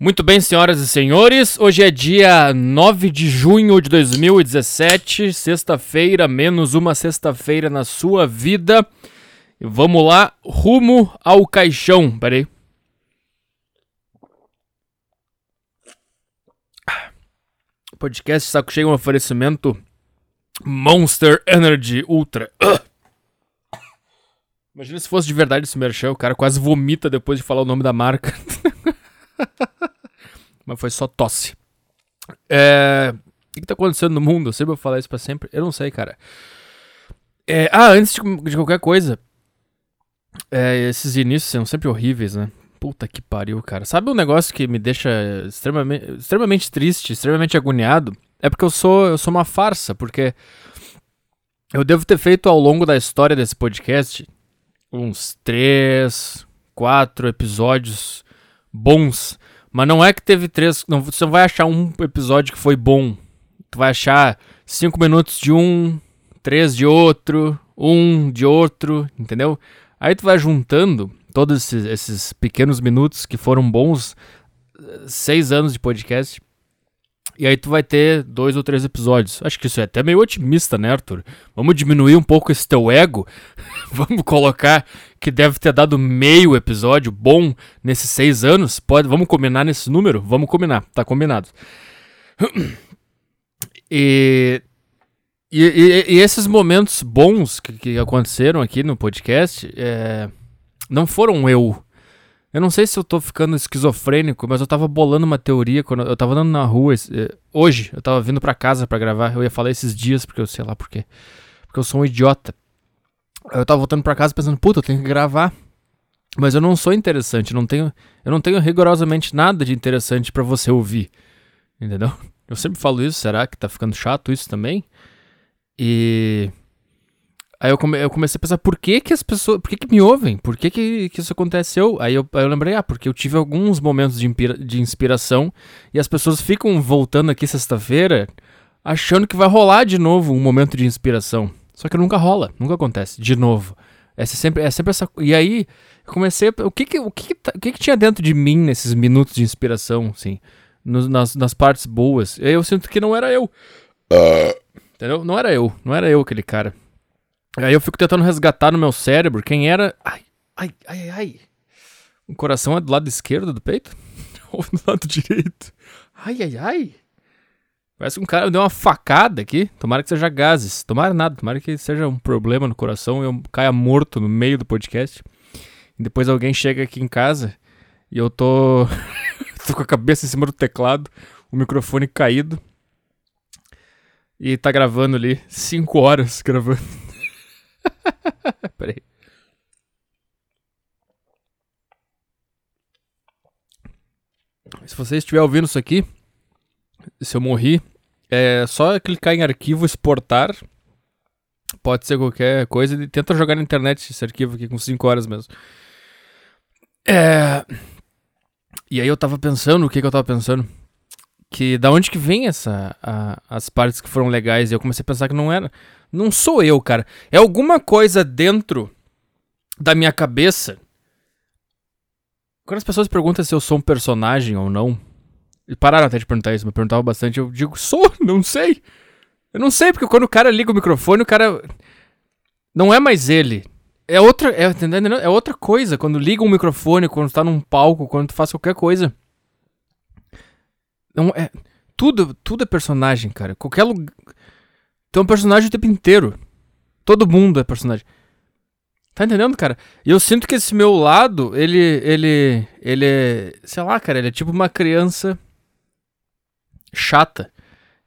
Muito bem, senhoras e senhores, hoje é dia 9 de junho de 2017, sexta-feira, menos uma sexta-feira na sua vida. Vamos lá, rumo ao caixão. Peraí. Podcast Saco Cheio, um oferecimento Monster Energy Ultra. Imagina se fosse de verdade esse merchan, o cara quase vomita depois de falar o nome da marca. Mas foi só tosse. É... O que, que tá acontecendo no mundo? Eu sempre vou falar isso pra sempre. Eu não sei, cara. É... Ah, antes de, de qualquer coisa. É, esses inícios são sempre horríveis, né? Puta que pariu, cara. Sabe um negócio que me deixa extremamente, extremamente triste, extremamente agoniado? É porque eu sou, eu sou uma farsa, porque eu devo ter feito ao longo da história desse podcast uns três, quatro episódios bons. Mas não é que teve três. Não, você não vai achar um episódio que foi bom. Tu vai achar cinco minutos de um, três de outro, um de outro, entendeu? Aí tu vai juntando todos esses, esses pequenos minutos que foram bons, seis anos de podcast. E aí tu vai ter dois ou três episódios. Acho que isso é até meio otimista, né, Arthur? Vamos diminuir um pouco esse teu ego. vamos colocar que deve ter dado meio episódio bom nesses seis anos. Pode, vamos combinar nesse número? Vamos combinar, tá combinado. E, e, e, e esses momentos bons que, que, aconteceram aqui no podcast é, não foram eu eu não sei se eu tô ficando esquizofrênico, mas eu tava bolando uma teoria quando eu tava andando na rua eh, hoje, eu tava vindo para casa para gravar. Eu ia falar esses dias porque eu sei lá por quê. Porque eu sou um idiota. Eu tava voltando para casa pensando, puta, eu tenho que gravar. Mas eu não sou interessante, não tenho, eu não tenho rigorosamente nada de interessante para você ouvir. Entendeu? Eu sempre falo isso, será que tá ficando chato isso também? E Aí eu, come, eu, comecei a pensar por que que as pessoas, por que que me ouvem? Por que que, que isso aconteceu? Aí eu, aí eu lembrei, ah, porque eu tive alguns momentos de, de inspiração e as pessoas ficam voltando aqui sexta-feira achando que vai rolar de novo um momento de inspiração. Só que nunca rola, nunca acontece, de novo. É sempre, é sempre essa... E aí eu comecei a... O que que, o que, que, o que que tinha dentro de mim nesses minutos de inspiração, assim? No, nas, nas partes boas. Eu sinto que não era eu. Uh. Entendeu? Não era eu, não era eu aquele cara. Aí eu fico tentando resgatar no meu cérebro quem era. Ai, ai, ai, ai. O coração é do lado esquerdo do peito? Ou do lado direito? Ai, ai, ai. Parece que um cara deu uma facada aqui. Tomara que seja gases. Tomara nada. Tomara que seja um problema no coração e eu caia morto no meio do podcast. E depois alguém chega aqui em casa e eu tô. tô com a cabeça em cima do teclado, o microfone caído. E tá gravando ali. Cinco horas gravando. Peraí. Se você estiver ouvindo isso aqui, se eu morri, é só clicar em arquivo, exportar. Pode ser qualquer coisa e tenta jogar na internet esse arquivo aqui com 5 horas mesmo. É... E aí eu tava pensando, o que que eu tava pensando? Que da onde que vem essa a, as partes que foram legais? E eu comecei a pensar que não era. Não sou eu, cara. É alguma coisa dentro da minha cabeça. Quando as pessoas perguntam se eu sou um personagem ou não, e pararam até de perguntar isso, me perguntavam bastante, eu digo, sou, não sei. Eu não sei, porque quando o cara liga o microfone, o cara. Não é mais ele. É outra. É, é outra coisa. Quando liga um microfone, quando tá num palco, quando tu faz qualquer coisa. Não é. Tudo, tudo é personagem, cara. Qualquer lugar. Tu um personagem o tempo inteiro. Todo mundo é personagem. Tá entendendo, cara? E eu sinto que esse meu lado, ele. Ele. Ele é. Sei lá, cara, ele é tipo uma criança chata.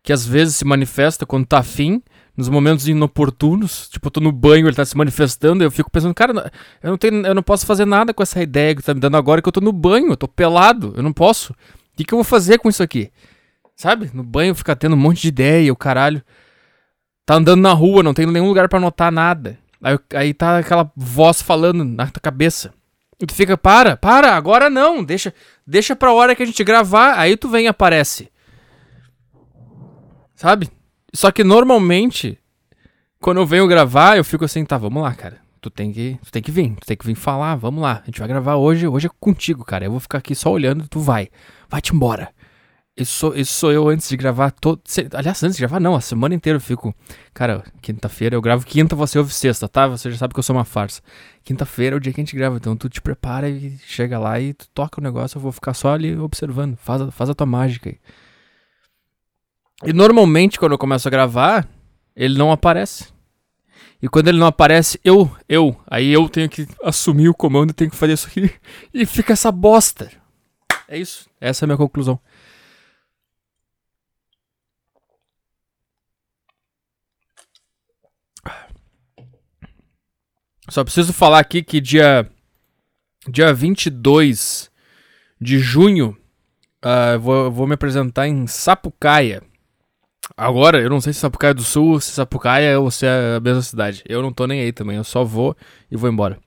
Que às vezes se manifesta quando tá afim, nos momentos inoportunos. Tipo, eu tô no banho, ele tá se manifestando, eu fico pensando, cara, eu não, tenho, eu não posso fazer nada com essa ideia que tá me dando agora, que eu tô no banho, eu tô pelado, eu não posso. O que, que eu vou fazer com isso aqui? Sabe? No banho fica tendo um monte de ideia, o caralho. Tá andando na rua, não tem nenhum lugar para anotar nada. Aí, aí tá aquela voz falando na tua cabeça. E tu fica, para, para, agora não, deixa, deixa pra hora que a gente gravar, aí tu vem e aparece. Sabe? Só que normalmente, quando eu venho gravar, eu fico assim, tá, vamos lá, cara. tu tem que, tu tem que vir, tu tem que vir falar, vamos lá, a gente vai gravar hoje, hoje é contigo, cara. Eu vou ficar aqui só olhando, tu vai. Vai-te embora. Isso sou, isso sou eu antes de gravar todo. Aliás, antes de gravar, não, a semana inteira eu fico. Cara, quinta-feira eu gravo quinta, você ouve sexta, tá? Você já sabe que eu sou uma farsa. Quinta-feira é o dia que a gente grava, então tu te prepara e chega lá e tu toca o negócio, eu vou ficar só ali observando. Faz, faz a tua mágica aí. E normalmente, quando eu começo a gravar, ele não aparece. E quando ele não aparece, eu, eu, aí eu tenho que assumir o comando, tenho que fazer isso aqui. E fica essa bosta. É isso. Essa é a minha conclusão. Só preciso falar aqui que dia, dia 22 de junho uh, vou, vou me apresentar em Sapucaia. Agora, eu não sei se Sapucaia é do Sul, se Sapucaia ou se é a mesma cidade. Eu não tô nem aí também, eu só vou e vou embora.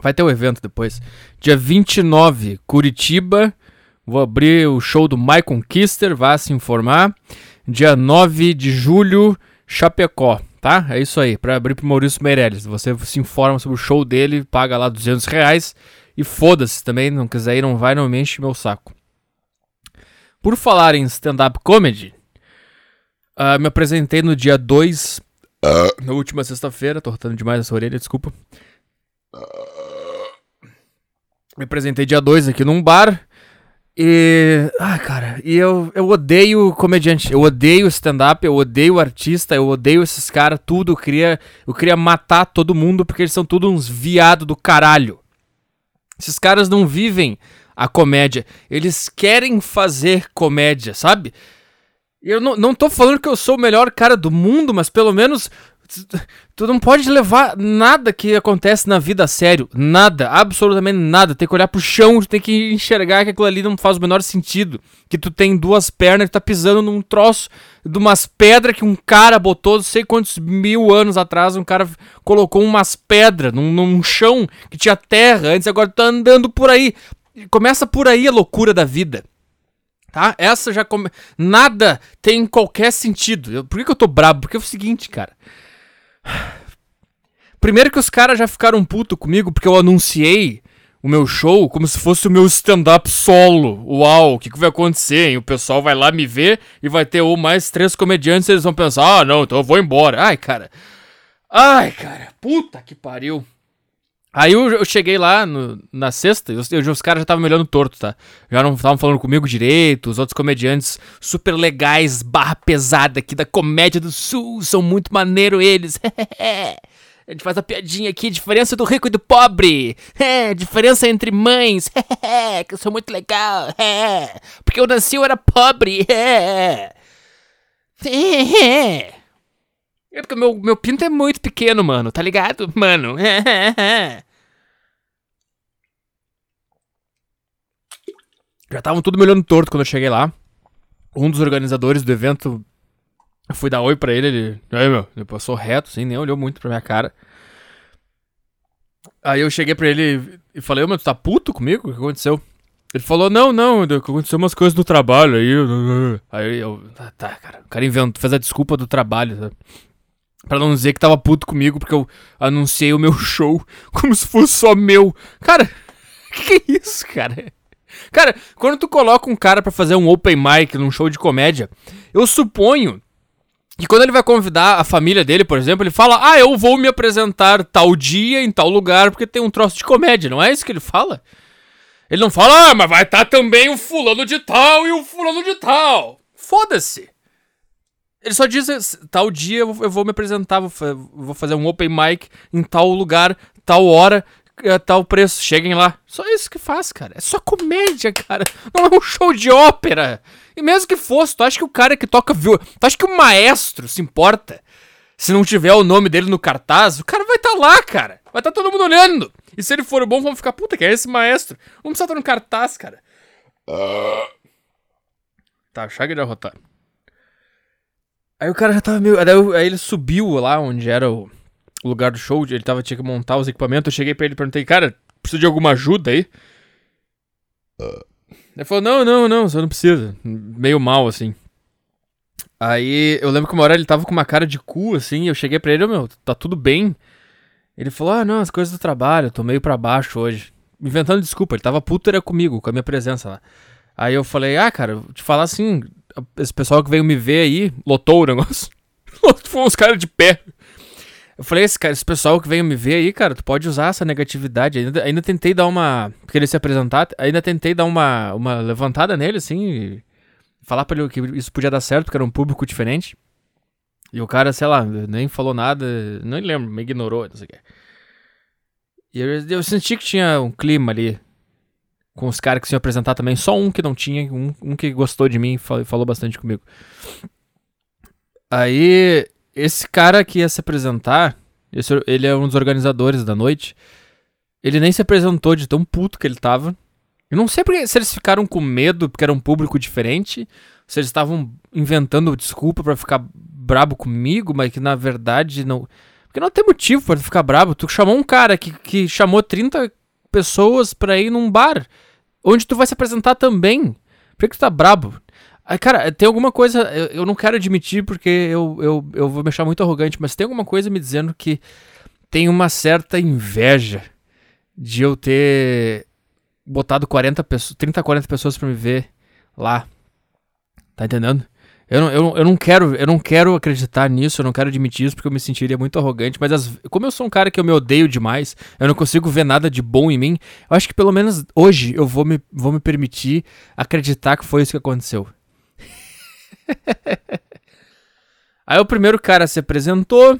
Vai ter o um evento depois. Dia 29, Curitiba. Vou abrir o show do Michael Kister, vá se informar. Dia 9 de julho, Chapecó tá? É isso aí, para abrir pro Maurício Meirelles. Você se informa sobre o show dele, paga lá 200 reais e foda-se também, não quiser ir, não vai, não me enche meu saco. Por falar em stand-up comedy, uh, me apresentei no dia 2, uh, na última sexta-feira, tô rotando demais essa orelha, desculpa. Uh, me apresentei dia 2 aqui num bar. E. Ah, cara, e eu, eu odeio comediante, eu odeio stand-up, eu odeio artista, eu odeio esses caras, tudo. Eu queria, eu queria matar todo mundo porque eles são todos uns viados do caralho. Esses caras não vivem a comédia, eles querem fazer comédia, sabe? Eu não, não tô falando que eu sou o melhor cara do mundo, mas pelo menos Tu não pode levar nada que acontece na vida a sério. Nada, absolutamente nada. Tem que olhar pro chão, tem que enxergar que aquilo ali não faz o menor sentido. Que tu tem duas pernas e tá pisando num troço de umas pedras que um cara botou, não sei quantos mil anos atrás, um cara colocou umas pedras num, num chão que tinha terra antes, agora tá andando por aí. Começa por aí a loucura da vida tá? Essa já come... Nada tem qualquer sentido. Por que, que eu tô brabo? Porque é o seguinte, cara. Primeiro que os caras já ficaram puto comigo porque eu anunciei o meu show como se fosse o meu stand-up solo. Uau, o que, que vai acontecer? Hein? O pessoal vai lá me ver e vai ter ou mais três comediantes e eles vão pensar: ah, não, então eu vou embora. Ai, cara. Ai, cara, puta que pariu. Aí eu, eu cheguei lá no, na sexta e os, os caras já estavam me olhando torto, tá? Já não estavam falando comigo direito, os outros comediantes super legais, barra pesada aqui da comédia do sul, são muito maneiro eles. A gente faz a piadinha aqui, diferença do rico e do pobre. É, diferença entre mães. É, que eu sou muito legal. É, porque eu nasci eu era pobre. É. É. É porque meu, meu pinto é muito pequeno, mano, tá ligado? Mano. Já estavam tudo me olhando torto quando eu cheguei lá. Um dos organizadores do evento, eu fui dar oi pra ele, ele. Aí, meu, ele passou reto, assim, nem olhou muito pra minha cara. Aí eu cheguei pra ele e falei, ô, meu, tu tá puto comigo? O que aconteceu? Ele falou, não, não, aconteceu umas coisas do trabalho aí. Aí eu. Tá, tá cara. O cara inventou, fez a desculpa do trabalho, sabe? Pra não dizer que tava puto comigo porque eu anunciei o meu show como se fosse só meu. Cara, que isso, cara? Cara, quando tu coloca um cara para fazer um open mic num show de comédia, eu suponho que quando ele vai convidar a família dele, por exemplo, ele fala: Ah, eu vou me apresentar tal dia em tal lugar porque tem um troço de comédia. Não é isso que ele fala? Ele não fala: Ah, mas vai estar tá também o fulano de tal e o fulano de tal. Foda-se. Ele só diz: Tal dia eu vou me apresentar, vou fazer um open mic em tal lugar, tal hora é, tal preço, cheguem lá. Só isso que faz, cara. É só comédia, cara. Não é um show de ópera. E mesmo que fosse, tu acha que o cara que toca viu. Tu acha que o maestro se importa? Se não tiver o nome dele no cartaz, o cara vai estar tá lá, cara. Vai estar tá todo mundo olhando. E se ele for bom, vamos ficar, puta, que é esse maestro? Vamos precisar estar no cartaz, cara. Uh... Tá, chega de arrotar. Aí o cara já tava meio. Aí ele subiu lá onde era o lugar do show, ele tava, tinha que montar os equipamentos, eu cheguei pra ele e perguntei, cara, precisa de alguma ajuda aí? Uh. Ele falou, não, não, não, você não precisa. Meio mal, assim. Aí eu lembro que uma hora ele tava com uma cara de cu, assim, eu cheguei pra ele, oh, meu, tá tudo bem? Ele falou: Ah, não, as coisas do trabalho, eu tô meio pra baixo hoje. Inventando desculpa, ele tava puto era comigo, com a minha presença lá. Aí eu falei: Ah, cara, te falar assim, esse pessoal que veio me ver aí, lotou o negócio. Foi uns caras de pé. Eu falei, esse cara, esse pessoal que veio me ver aí, cara, tu pode usar essa negatividade. Ainda, ainda tentei dar uma. Porque ele se apresentar, ainda tentei dar uma, uma levantada nele, assim. falar pra ele que isso podia dar certo, porque era um público diferente. E o cara, sei lá, nem falou nada, não lembro, me ignorou, não sei o que. E eu, eu senti que tinha um clima ali com os caras que se iam apresentar também. Só um que não tinha, um, um que gostou de mim e falou, falou bastante comigo. Aí esse cara que ia se apresentar, esse, ele é um dos organizadores da noite. Ele nem se apresentou de tão puto que ele tava. Eu não sei porque, se eles ficaram com medo porque era um público diferente, se eles estavam inventando desculpa para ficar brabo comigo, mas que na verdade não. Porque não tem motivo para ficar brabo. Tu chamou um cara que, que chamou 30 pessoas pra ir num bar, onde tu vai se apresentar também. Por que tu tá brabo? Cara, tem alguma coisa. Eu, eu não quero admitir porque eu, eu, eu vou me achar muito arrogante, mas tem alguma coisa me dizendo que tem uma certa inveja de eu ter botado 40 pessoas, 30, 40 pessoas para me ver lá. Tá entendendo? Eu não, eu, eu, não quero, eu não quero acreditar nisso, eu não quero admitir isso porque eu me sentiria muito arrogante, mas as, como eu sou um cara que eu me odeio demais, eu não consigo ver nada de bom em mim, eu acho que pelo menos hoje eu vou me, vou me permitir acreditar que foi isso que aconteceu. Aí o primeiro cara se apresentou.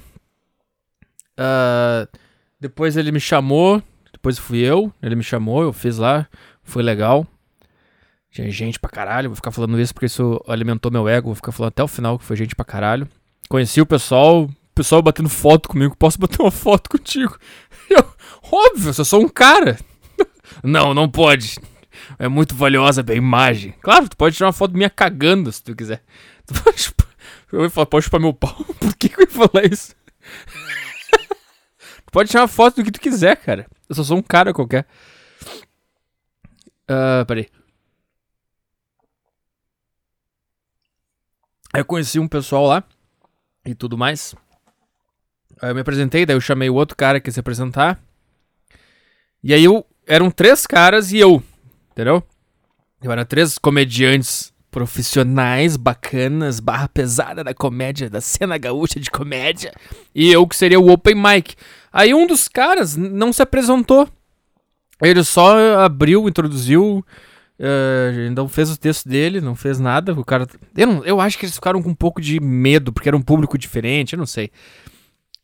Uh, depois ele me chamou. Depois fui eu. Ele me chamou, eu fiz lá. Foi legal. Tinha gente pra caralho. Vou ficar falando isso porque isso alimentou meu ego. Vou ficar falando até o final que foi gente pra caralho. Conheci o pessoal. O pessoal batendo foto comigo. Posso bater uma foto contigo? Eu, óbvio, eu sou um cara. não, não pode. É muito valiosa a imagem. Claro, tu pode tirar uma foto minha cagando se tu quiser. Tu pode, eu ia falar, pode chupar meu pau. Por que, que eu ia falar isso? tu pode tirar uma foto do que tu quiser, cara. Eu só sou um cara qualquer. Uh, peraí. Aí eu conheci um pessoal lá e tudo mais. Aí eu me apresentei, daí eu chamei o outro cara que ia se apresentar. E aí eu. Eram três caras e eu. Entendeu? Eu era três comediantes profissionais, bacanas, barra pesada da comédia, da cena gaúcha de comédia. E eu que seria o open mic. Aí um dos caras não se apresentou. Ele só abriu, introduziu, uh, não fez o texto dele, não fez nada. O cara. Eu, não, eu acho que eles ficaram com um pouco de medo, porque era um público diferente, eu não sei.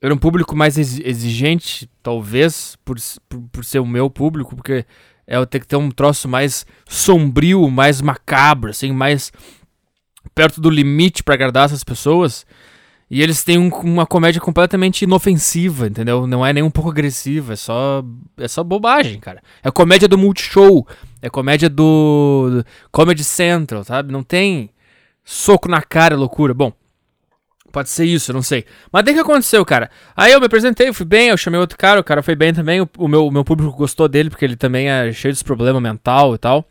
Era um público mais exigente, talvez, por, por, por ser o meu público, porque é eu ter que ter um troço mais sombrio, mais macabro, assim, mais perto do limite para agradar essas pessoas. E eles têm um, uma comédia completamente inofensiva, entendeu? Não é nem um pouco agressiva, é só é só bobagem, cara. É comédia do Multishow, é comédia do, Comedy Central, sabe? Não tem soco na cara, loucura. Bom, Pode ser isso, não sei. Mas daí que aconteceu, cara? Aí eu me apresentei, fui bem, eu chamei outro cara, o cara foi bem também, o, o meu, o meu público gostou dele, porque ele também é cheio de problema mental e tal.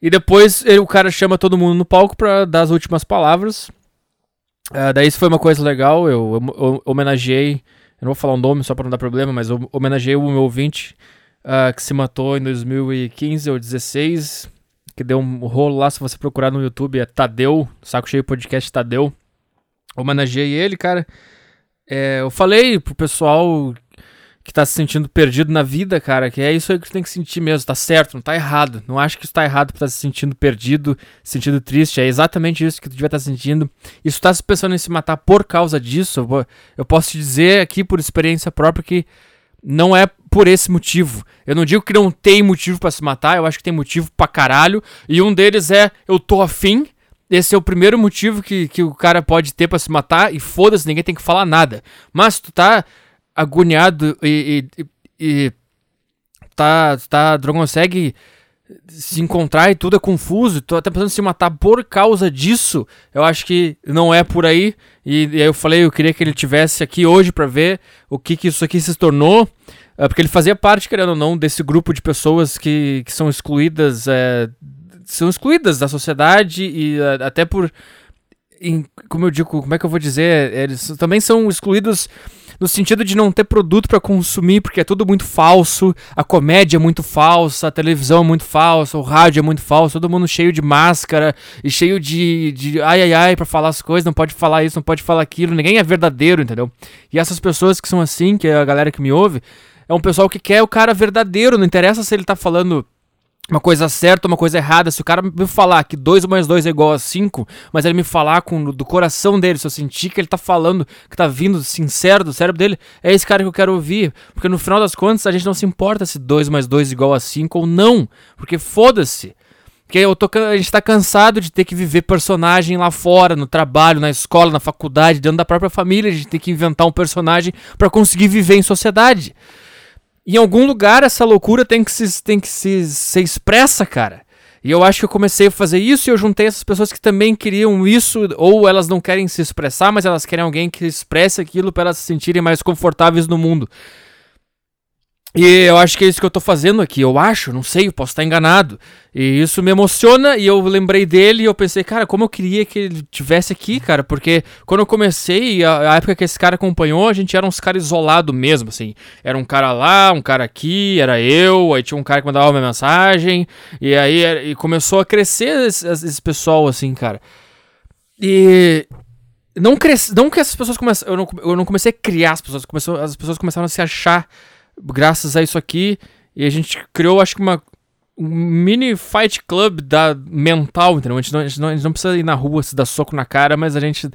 E depois ele, o cara chama todo mundo no palco pra dar as últimas palavras. Uh, daí isso foi uma coisa legal, eu, eu, eu, homenageei, eu não vou falar o um nome só pra não dar problema, mas eu homenageei o meu ouvinte uh, que se matou em 2015 ou 2016, que deu um rolo lá, se você procurar no YouTube, é Tadeu, Saco Cheio Podcast Tadeu homenageei ele, cara. É, eu falei pro pessoal que tá se sentindo perdido na vida, cara, que é isso aí que tu tem que sentir mesmo, tá certo, não tá errado. Não acho que isso tá errado pra estar tá se sentindo perdido, se sentindo triste, é exatamente isso que tu devia estar tá sentindo. E se tu tá pensando em se matar por causa disso, eu posso te dizer aqui por experiência própria que não é por esse motivo. Eu não digo que não tem motivo para se matar, eu acho que tem motivo pra caralho, e um deles é eu tô afim, esse é o primeiro motivo que, que o cara pode ter para se matar e foda-se, ninguém tem que falar nada. Mas tu tá agoniado e, e, e tá, tá, não consegue se encontrar e tudo é confuso, tu tá pensando em se matar por causa disso, eu acho que não é por aí. E, e aí eu falei, eu queria que ele tivesse aqui hoje para ver o que, que isso aqui se tornou. É, porque ele fazia parte, querendo ou não, desse grupo de pessoas que, que são excluídas é, são excluídas da sociedade e uh, até por. Em, como eu digo, como é que eu vou dizer? Eles também são excluídos no sentido de não ter produto para consumir, porque é tudo muito falso, a comédia é muito falsa, a televisão é muito falsa, o rádio é muito falso, todo mundo cheio de máscara e cheio de, de ai ai ai para falar as coisas, não pode falar isso, não pode falar aquilo, ninguém é verdadeiro, entendeu? E essas pessoas que são assim, que é a galera que me ouve, é um pessoal que quer o cara verdadeiro, não interessa se ele tá falando uma coisa certa, uma coisa errada. Se o cara me falar que 2 mais 2 é igual a 5, mas ele me falar com do coração dele, se eu sentir que ele tá falando, que tá vindo sincero do cérebro dele, é esse cara que eu quero ouvir. Porque no final das contas, a gente não se importa se 2 mais 2 é igual a 5 ou não. Porque foda-se. Porque eu tô, a gente tá cansado de ter que viver personagem lá fora, no trabalho, na escola, na faculdade, dentro da própria família. A gente tem que inventar um personagem para conseguir viver em sociedade. Em algum lugar essa loucura tem que se, tem que se ser expressa, cara. E eu acho que eu comecei a fazer isso e eu juntei essas pessoas que também queriam isso, ou elas não querem se expressar, mas elas querem alguém que expresse aquilo para elas se sentirem mais confortáveis no mundo. E eu acho que é isso que eu tô fazendo aqui. Eu acho, não sei, eu posso estar enganado. E isso me emociona e eu lembrei dele e eu pensei, cara, como eu queria que ele tivesse aqui, cara, porque quando eu comecei, a, a época que esse cara acompanhou, a gente era uns caras isolados mesmo, assim. Era um cara lá, um cara aqui, era eu, aí tinha um cara que mandava uma mensagem, e aí e começou a crescer esse, esse pessoal, assim, cara. E não cresce, não que essas pessoas começaram, eu não, eu não comecei a criar as pessoas, começou, as pessoas começaram a se achar graças a isso aqui. E a gente criou, acho que uma um mini fight club da mental, entendeu? A gente, não, a, gente não, a gente não, precisa ir na rua se dar soco na cara, mas a gente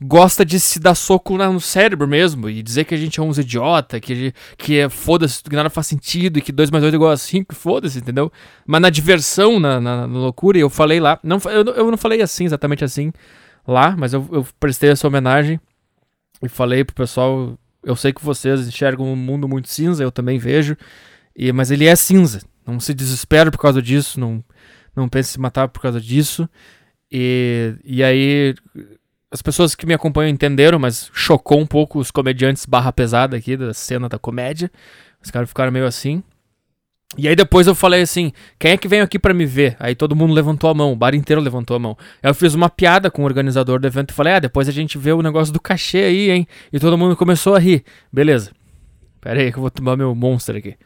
gosta de se dar soco no cérebro mesmo e dizer que a gente é uns idiota, que, que é foda-se, que nada faz sentido e que 2 mais 2 é igual a 5, foda-se, entendeu? Mas na diversão, na, na, na, loucura, eu falei lá, não, eu, eu não falei assim, exatamente assim lá, mas eu, eu prestei essa homenagem e falei pro pessoal eu sei que vocês enxergam um mundo muito cinza, eu também vejo, e, mas ele é cinza. Não se desespere por causa disso, não, não pense em se matar por causa disso. E, e aí, as pessoas que me acompanham entenderam, mas chocou um pouco os comediantes barra pesada aqui da cena da comédia. Os caras ficaram meio assim. E aí depois eu falei assim, quem é que vem aqui para me ver? Aí todo mundo levantou a mão, o bar inteiro levantou a mão. Eu fiz uma piada com o organizador do evento e falei, ah, depois a gente vê o negócio do cachê aí, hein? E todo mundo começou a rir. Beleza. Pera aí que eu vou tomar meu monster aqui.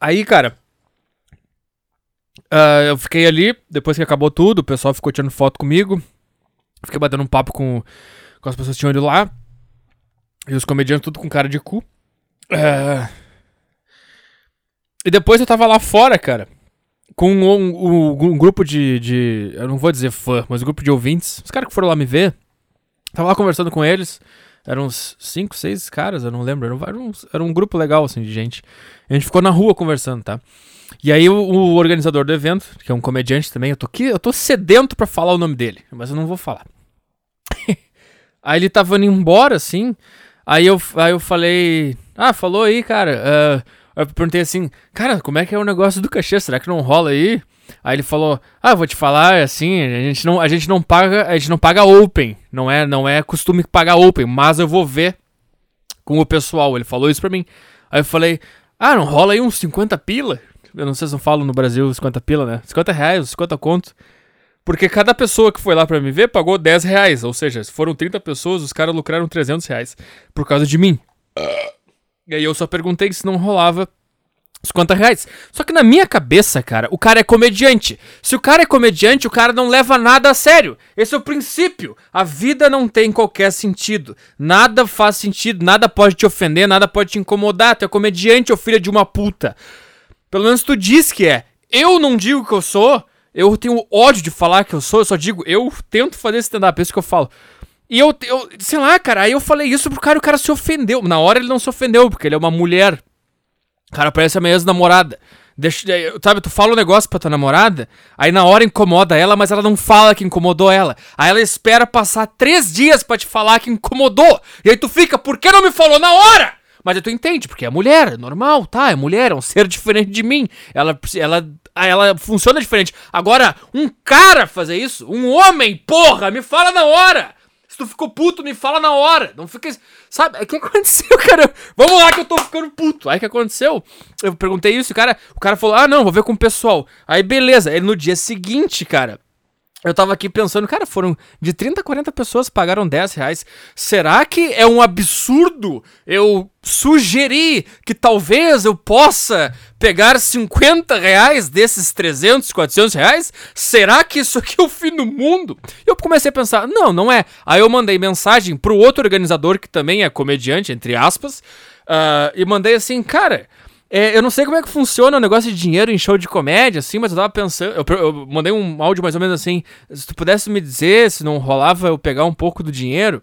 Aí, cara, uh, eu fiquei ali, depois que acabou tudo, o pessoal ficou tirando foto comigo. Fiquei batendo um papo com, com as pessoas que tinham ido lá. E os comediantes tudo com cara de cu. É... E depois eu tava lá fora, cara. Com um, um, um, grupo de, de. Eu não vou dizer fã, mas um grupo de ouvintes. Os caras que foram lá me ver. Tava lá conversando com eles. Eram uns 5, 6 caras, eu não lembro. Era um, era um grupo legal, assim, de gente. A gente ficou na rua conversando, tá? E aí o, o, organizador do evento, que é um comediante também, eu tô aqui, eu tô sedento pra falar o nome dele, mas eu não vou falar. aí ele tava indo embora, assim. Aí eu, aí eu falei, ah, falou aí, cara. Uh, eu perguntei assim, cara, como é que é o negócio do cachê? Será que não rola aí? Aí ele falou, ah, vou te falar, assim, a gente não, a gente não paga, a gente não paga open, não é, não é costume pagar open, mas eu vou ver com o pessoal. Ele falou isso pra mim. Aí eu falei, ah, não rola aí uns 50 pila? Eu não sei se eu falo no Brasil 50 pila, né? 50 reais, 50 conto. Porque cada pessoa que foi lá para me ver pagou 10 reais. Ou seja, se foram 30 pessoas, os caras lucraram 300 reais. Por causa de mim. E aí eu só perguntei se não rolava 50 reais. Só que na minha cabeça, cara, o cara é comediante. Se o cara é comediante, o cara não leva nada a sério. Esse é o princípio. A vida não tem qualquer sentido. Nada faz sentido, nada pode te ofender, nada pode te incomodar. Tu é comediante ou filha de uma puta. Pelo menos tu diz que é. Eu não digo que eu sou, eu tenho ódio de falar que eu sou, eu só digo, eu tento fazer stand-up, é isso que eu falo. E eu, eu, sei lá, cara, aí eu falei isso pro cara e o cara se ofendeu. Na hora ele não se ofendeu, porque ele é uma mulher. Cara, parece a minha ex-namorada. Deixa, sabe, tu fala um negócio pra tua namorada, aí na hora incomoda ela, mas ela não fala que incomodou ela. Aí ela espera passar três dias para te falar que incomodou. E aí tu fica, por que não me falou na hora? Mas tu entende, porque é mulher, é normal, tá? É mulher, é um ser diferente de mim. Ela, ela ah, ela funciona diferente. Agora, um cara fazer isso, um homem, porra, me fala na hora. Se tu ficou puto, me fala na hora. Não fica. Sabe? O que aconteceu, cara? Vamos lá que eu tô ficando puto. Aí o que aconteceu? Eu perguntei isso, o cara, o cara falou: ah, não, vou ver com o pessoal. Aí beleza. Aí no dia seguinte, cara. Eu tava aqui pensando, cara, foram de 30 a 40 pessoas pagaram 10 reais. Será que é um absurdo eu sugerir que talvez eu possa pegar 50 reais desses 300, 400 reais? Será que isso aqui é o fim do mundo? Eu comecei a pensar, não, não é. Aí eu mandei mensagem pro outro organizador que também é comediante, entre aspas, uh, e mandei assim, cara. É, eu não sei como é que funciona o negócio de dinheiro em show de comédia, assim, mas eu tava pensando. Eu, eu, mandei um áudio mais ou menos assim. Se tu pudesse me dizer se não rolava eu pegar um pouco do dinheiro.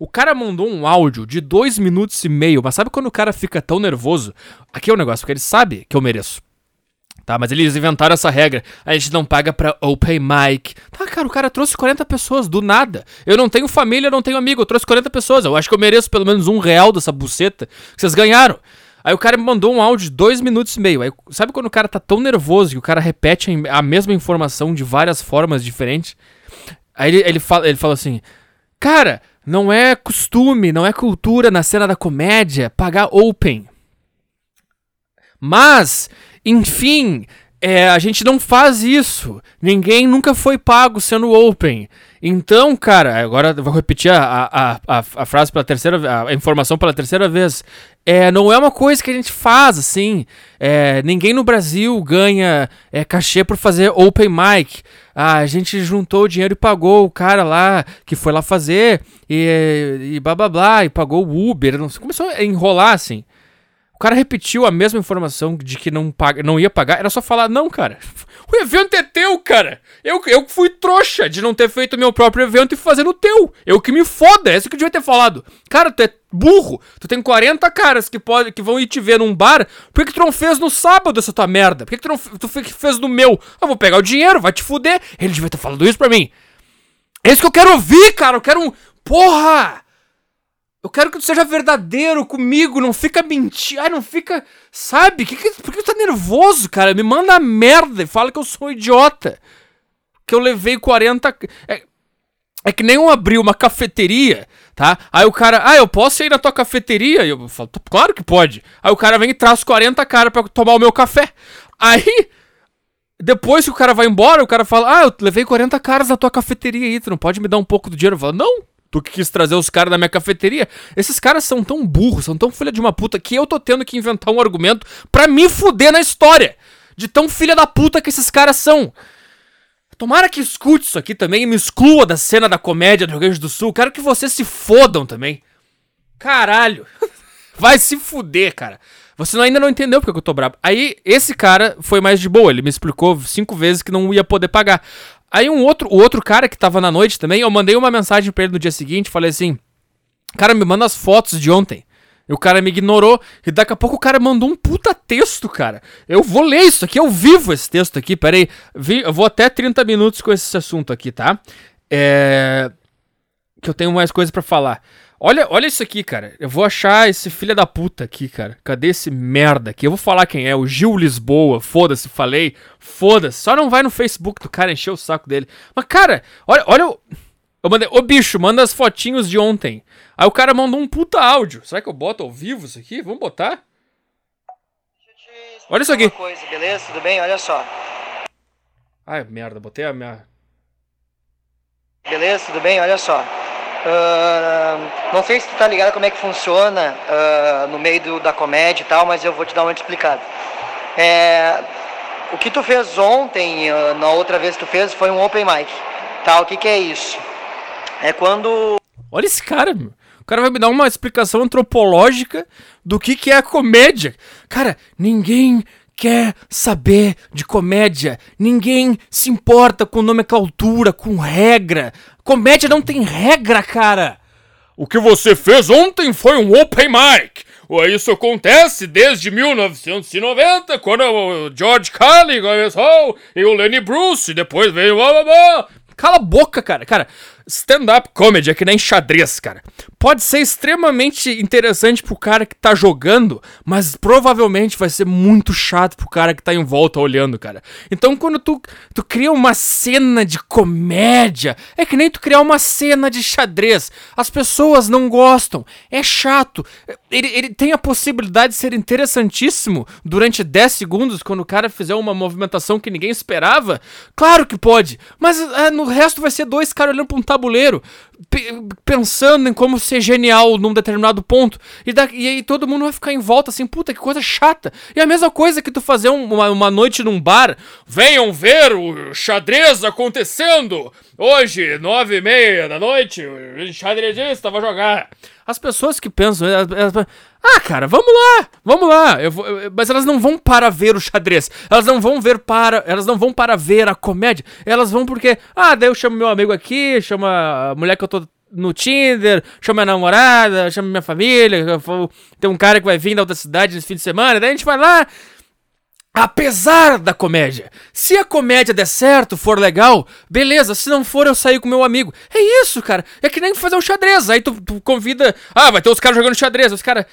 O cara mandou um áudio de dois minutos e meio, mas sabe quando o cara fica tão nervoso? Aqui é o um negócio, porque ele sabe que eu mereço. Tá, mas eles inventaram essa regra. A gente não paga pra open mic. Tá, cara, o cara trouxe 40 pessoas do nada. Eu não tenho família, não tenho amigo. Eu trouxe 40 pessoas. Eu acho que eu mereço pelo menos um real dessa buceta que vocês ganharam. Aí o cara me mandou um áudio de dois minutos e meio. Aí, sabe quando o cara tá tão nervoso que o cara repete a mesma informação de várias formas diferentes? Aí ele, ele, fala, ele fala assim: Cara, não é costume, não é cultura na cena da comédia pagar open. Mas, enfim, é, a gente não faz isso. Ninguém nunca foi pago sendo open. Então, cara, agora vou repetir a, a, a, a frase pela terceira a informação pela terceira vez. É, não é uma coisa que a gente faz assim. É, ninguém no Brasil ganha é, cachê por fazer open mic. Ah, a gente juntou o dinheiro e pagou o cara lá que foi lá fazer e, e blá blá blá, e pagou o Uber. Não, começou a enrolar assim. O cara repetiu a mesma informação de que não, paga, não ia pagar. Era só falar, não, cara. O evento é teu, cara. Eu, eu fui trouxa de não ter feito meu próprio evento e fazer no teu. Eu que me foda. É isso que eu devia ter falado. Cara, tu é burro. Tu tem 40 caras que, pode, que vão ir te ver num bar. Por que, que tu não fez no sábado essa tua merda? Por que, que tu não tu fez no meu? Eu vou pegar o dinheiro, vai te fuder. Ele devia ter falado isso pra mim. É isso que eu quero ouvir, cara. Eu quero um. Porra! Eu quero que tu seja verdadeiro comigo, não fica mentindo. Ai, não fica. Sabe? Que que, por que tu tá nervoso, cara? Me manda merda e fala que eu sou um idiota. Que eu levei 40. É, é que nem eu abri uma cafeteria, tá? Aí o cara, ah, eu posso ir na tua cafeteria? E eu falo, claro que pode. Aí o cara vem e traz 40 caras pra tomar o meu café. Aí. Depois que o cara vai embora, o cara fala: Ah, eu levei 40 caras na tua cafeteria aí, tu não pode me dar um pouco do dinheiro? Eu falo, não, Tu que quis trazer os caras da minha cafeteria. Esses caras são tão burros, são tão filha de uma puta que eu tô tendo que inventar um argumento pra me fuder na história. De tão filha da puta que esses caras são. Tomara que escute isso aqui também e me exclua da cena da comédia do Rio Grande do Sul. Quero que vocês se fodam também. Caralho. Vai se fuder, cara. Você ainda não entendeu porque eu tô brabo. Aí, esse cara foi mais de boa. Ele me explicou cinco vezes que não ia poder pagar. Aí um outro, o outro cara que tava na noite também, eu mandei uma mensagem pra ele no dia seguinte, falei assim, cara, me manda as fotos de ontem. E o cara me ignorou, e daqui a pouco o cara mandou um puta texto, cara. Eu vou ler isso aqui, eu vivo esse texto aqui, peraí. Eu vou até 30 minutos com esse assunto aqui, tá? É... Que eu tenho mais coisa para falar. Olha, olha isso aqui, cara. Eu vou achar esse filho da puta aqui, cara. Cadê esse merda aqui? Eu vou falar quem é. O Gil Lisboa. Foda-se, falei. Foda-se. Só não vai no Facebook do cara encher o saco dele. Mas, cara, olha, olha o. Eu mandei. Ô, bicho, manda as fotinhos de ontem. Aí o cara mandou um puta áudio. Será que eu boto ao vivo isso aqui? Vamos botar? Olha isso aqui. Coisa, beleza? Tudo bem? Olha só. Ai, merda, botei a minha. Beleza? Tudo bem? Olha só. Uh, não sei se tu tá ligado como é que funciona uh, no meio do, da comédia e tal, mas eu vou te dar uma explicada. É, o que tu fez ontem, uh, na outra vez que tu fez, foi um open mic. Tá, o que, que é isso? É quando. Olha esse cara, meu. O cara vai me dar uma explicação antropológica do que, que é a comédia. Cara, ninguém quer saber de comédia. Ninguém se importa com nomenclatura, com regra. Comédia não tem regra, cara. O que você fez ontem foi um open mic. Isso acontece desde 1990, quando o George Carlin começou, e o Lenny Bruce, e depois veio... Cala a boca, cara. Cara, stand-up comedy é que nem xadrez, cara. Pode ser extremamente interessante pro cara que tá jogando, mas provavelmente vai ser muito chato pro cara que tá em volta olhando, cara. Então quando tu, tu cria uma cena de comédia, é que nem tu criar uma cena de xadrez. As pessoas não gostam, é chato. Ele, ele tem a possibilidade de ser interessantíssimo durante 10 segundos quando o cara fizer uma movimentação que ninguém esperava. Claro que pode, mas ah, no resto vai ser dois caras olhando pra um tabuleiro, pensando em como ser genial num determinado ponto. E, da, e aí todo mundo vai ficar em volta assim, puta, que coisa chata. E a mesma coisa que tu fazer um, uma, uma noite num bar. Venham ver o xadrez acontecendo! Hoje, nove e meia da noite, o xadrezista vai jogar. As pessoas que pensam. Elas, elas, ah, cara, vamos lá, vamos lá. Eu vou, eu, mas elas não vão para ver o xadrez. Elas não vão ver para. Elas não vão para ver a comédia. Elas vão porque. Ah, daí eu chamo meu amigo aqui, chamo a mulher que eu tô no Tinder, chamo minha namorada, chamo minha família. Tem um cara que vai vir da outra cidade nesse fim de semana. Daí a gente vai lá. Apesar da comédia. Se a comédia der certo, for legal, beleza. Se não for, eu sair com meu amigo. É isso, cara. É que nem fazer um xadrez. Aí tu, tu convida. Ah, vai ter os caras jogando xadrez. Os caras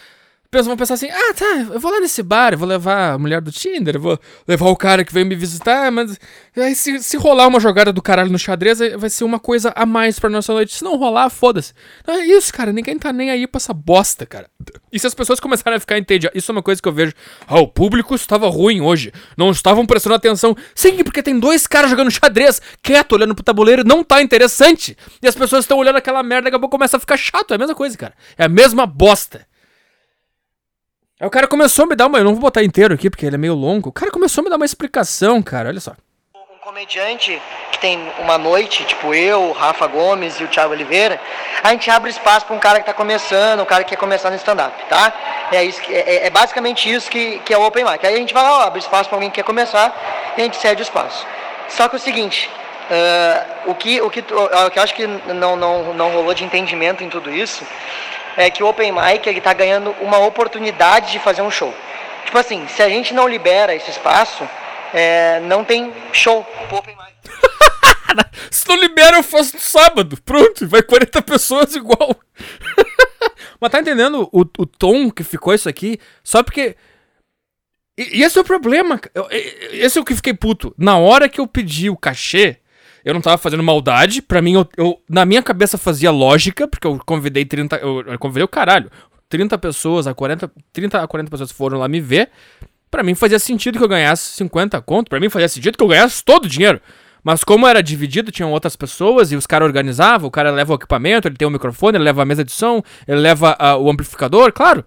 pessoas vão pensar assim: ah, tá, eu vou lá nesse bar, vou levar a mulher do Tinder, vou levar o cara que veio me visitar, mas aí se, se rolar uma jogada do caralho no xadrez, vai ser uma coisa a mais pra nossa noite. Se não rolar, foda-se. Não é isso, cara, ninguém tá nem aí pra essa bosta, cara. E se as pessoas começarem a ficar entediadas, isso é uma coisa que eu vejo. Ah, o público estava ruim hoje, não estavam prestando atenção. Sim, porque tem dois caras jogando xadrez, quieto, olhando pro tabuleiro, não tá interessante. E as pessoas estão olhando aquela merda, daqui a pouco começa a ficar chato, é a mesma coisa, cara. É a mesma bosta. Aí o cara começou a me dar uma. Eu não vou botar inteiro aqui porque ele é meio longo. O cara começou a me dar uma explicação, cara. Olha só. Um comediante que tem uma noite, tipo eu, Rafa Gomes e o Thiago Oliveira, a gente abre espaço para um cara que está começando, um cara que quer começar no stand-up, tá? É, isso é, é, basicamente isso que, que é o Open Mic. Aí a gente vai lá, ó, abre espaço para alguém que quer começar e a gente cede o espaço. Só que o seguinte, uh, o, que, o, que, o que eu acho que não, não, não rolou de entendimento em tudo isso é que o Open Mic ele está ganhando uma oportunidade de fazer um show. Tipo assim, se a gente não libera esse espaço, é, não tem show pro Open Mic. se não libera, eu faço no sábado. Pronto, vai 40 pessoas igual. Mas tá entendendo o, o tom que ficou isso aqui? Só porque. E, e esse é o problema. Esse é o que fiquei puto. Na hora que eu pedi o cachê, eu não tava fazendo maldade. Pra mim, eu, eu, na minha cabeça fazia lógica, porque eu convidei 30. Eu, eu convidei o caralho. 30 pessoas a 40. 30 a 40 pessoas foram lá me ver. Pra mim fazia sentido que eu ganhasse 50 conto. Pra mim fazia sentido que eu ganhasse todo o dinheiro. Mas como era dividido, tinham outras pessoas e os caras organizavam, o cara leva o equipamento, ele tem o microfone, ele leva a mesa de som, ele leva uh, o amplificador, claro.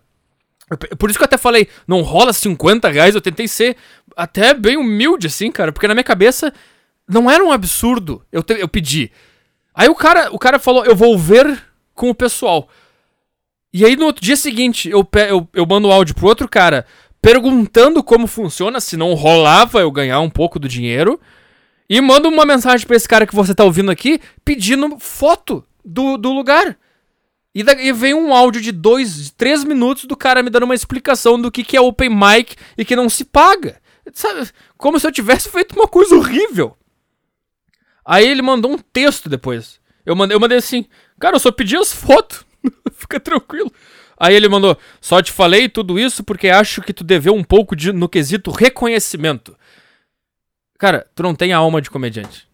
Por isso que eu até falei, não rola 50 reais, eu tentei ser até bem humilde, assim, cara, porque na minha cabeça não era um absurdo. Eu, te, eu pedi. Aí o cara, o cara falou, eu vou ver com o pessoal. E aí no outro dia seguinte, eu, eu, eu mando áudio pro outro cara perguntando como funciona, se não rolava eu ganhar um pouco do dinheiro. E mando uma mensagem para esse cara que você tá ouvindo aqui, pedindo foto do, do lugar. E, da, e vem um áudio de dois, três minutos do cara me dando uma explicação do que, que é open mic e que não se paga. Sabe? Como se eu tivesse feito uma coisa horrível. Aí ele mandou um texto depois. Eu mandei, eu mandei assim, cara, eu só pedi as fotos. Fica tranquilo. Aí ele mandou, só te falei tudo isso porque acho que tu deveu um pouco de, no quesito reconhecimento. Cara, tu não tem a alma de comediante.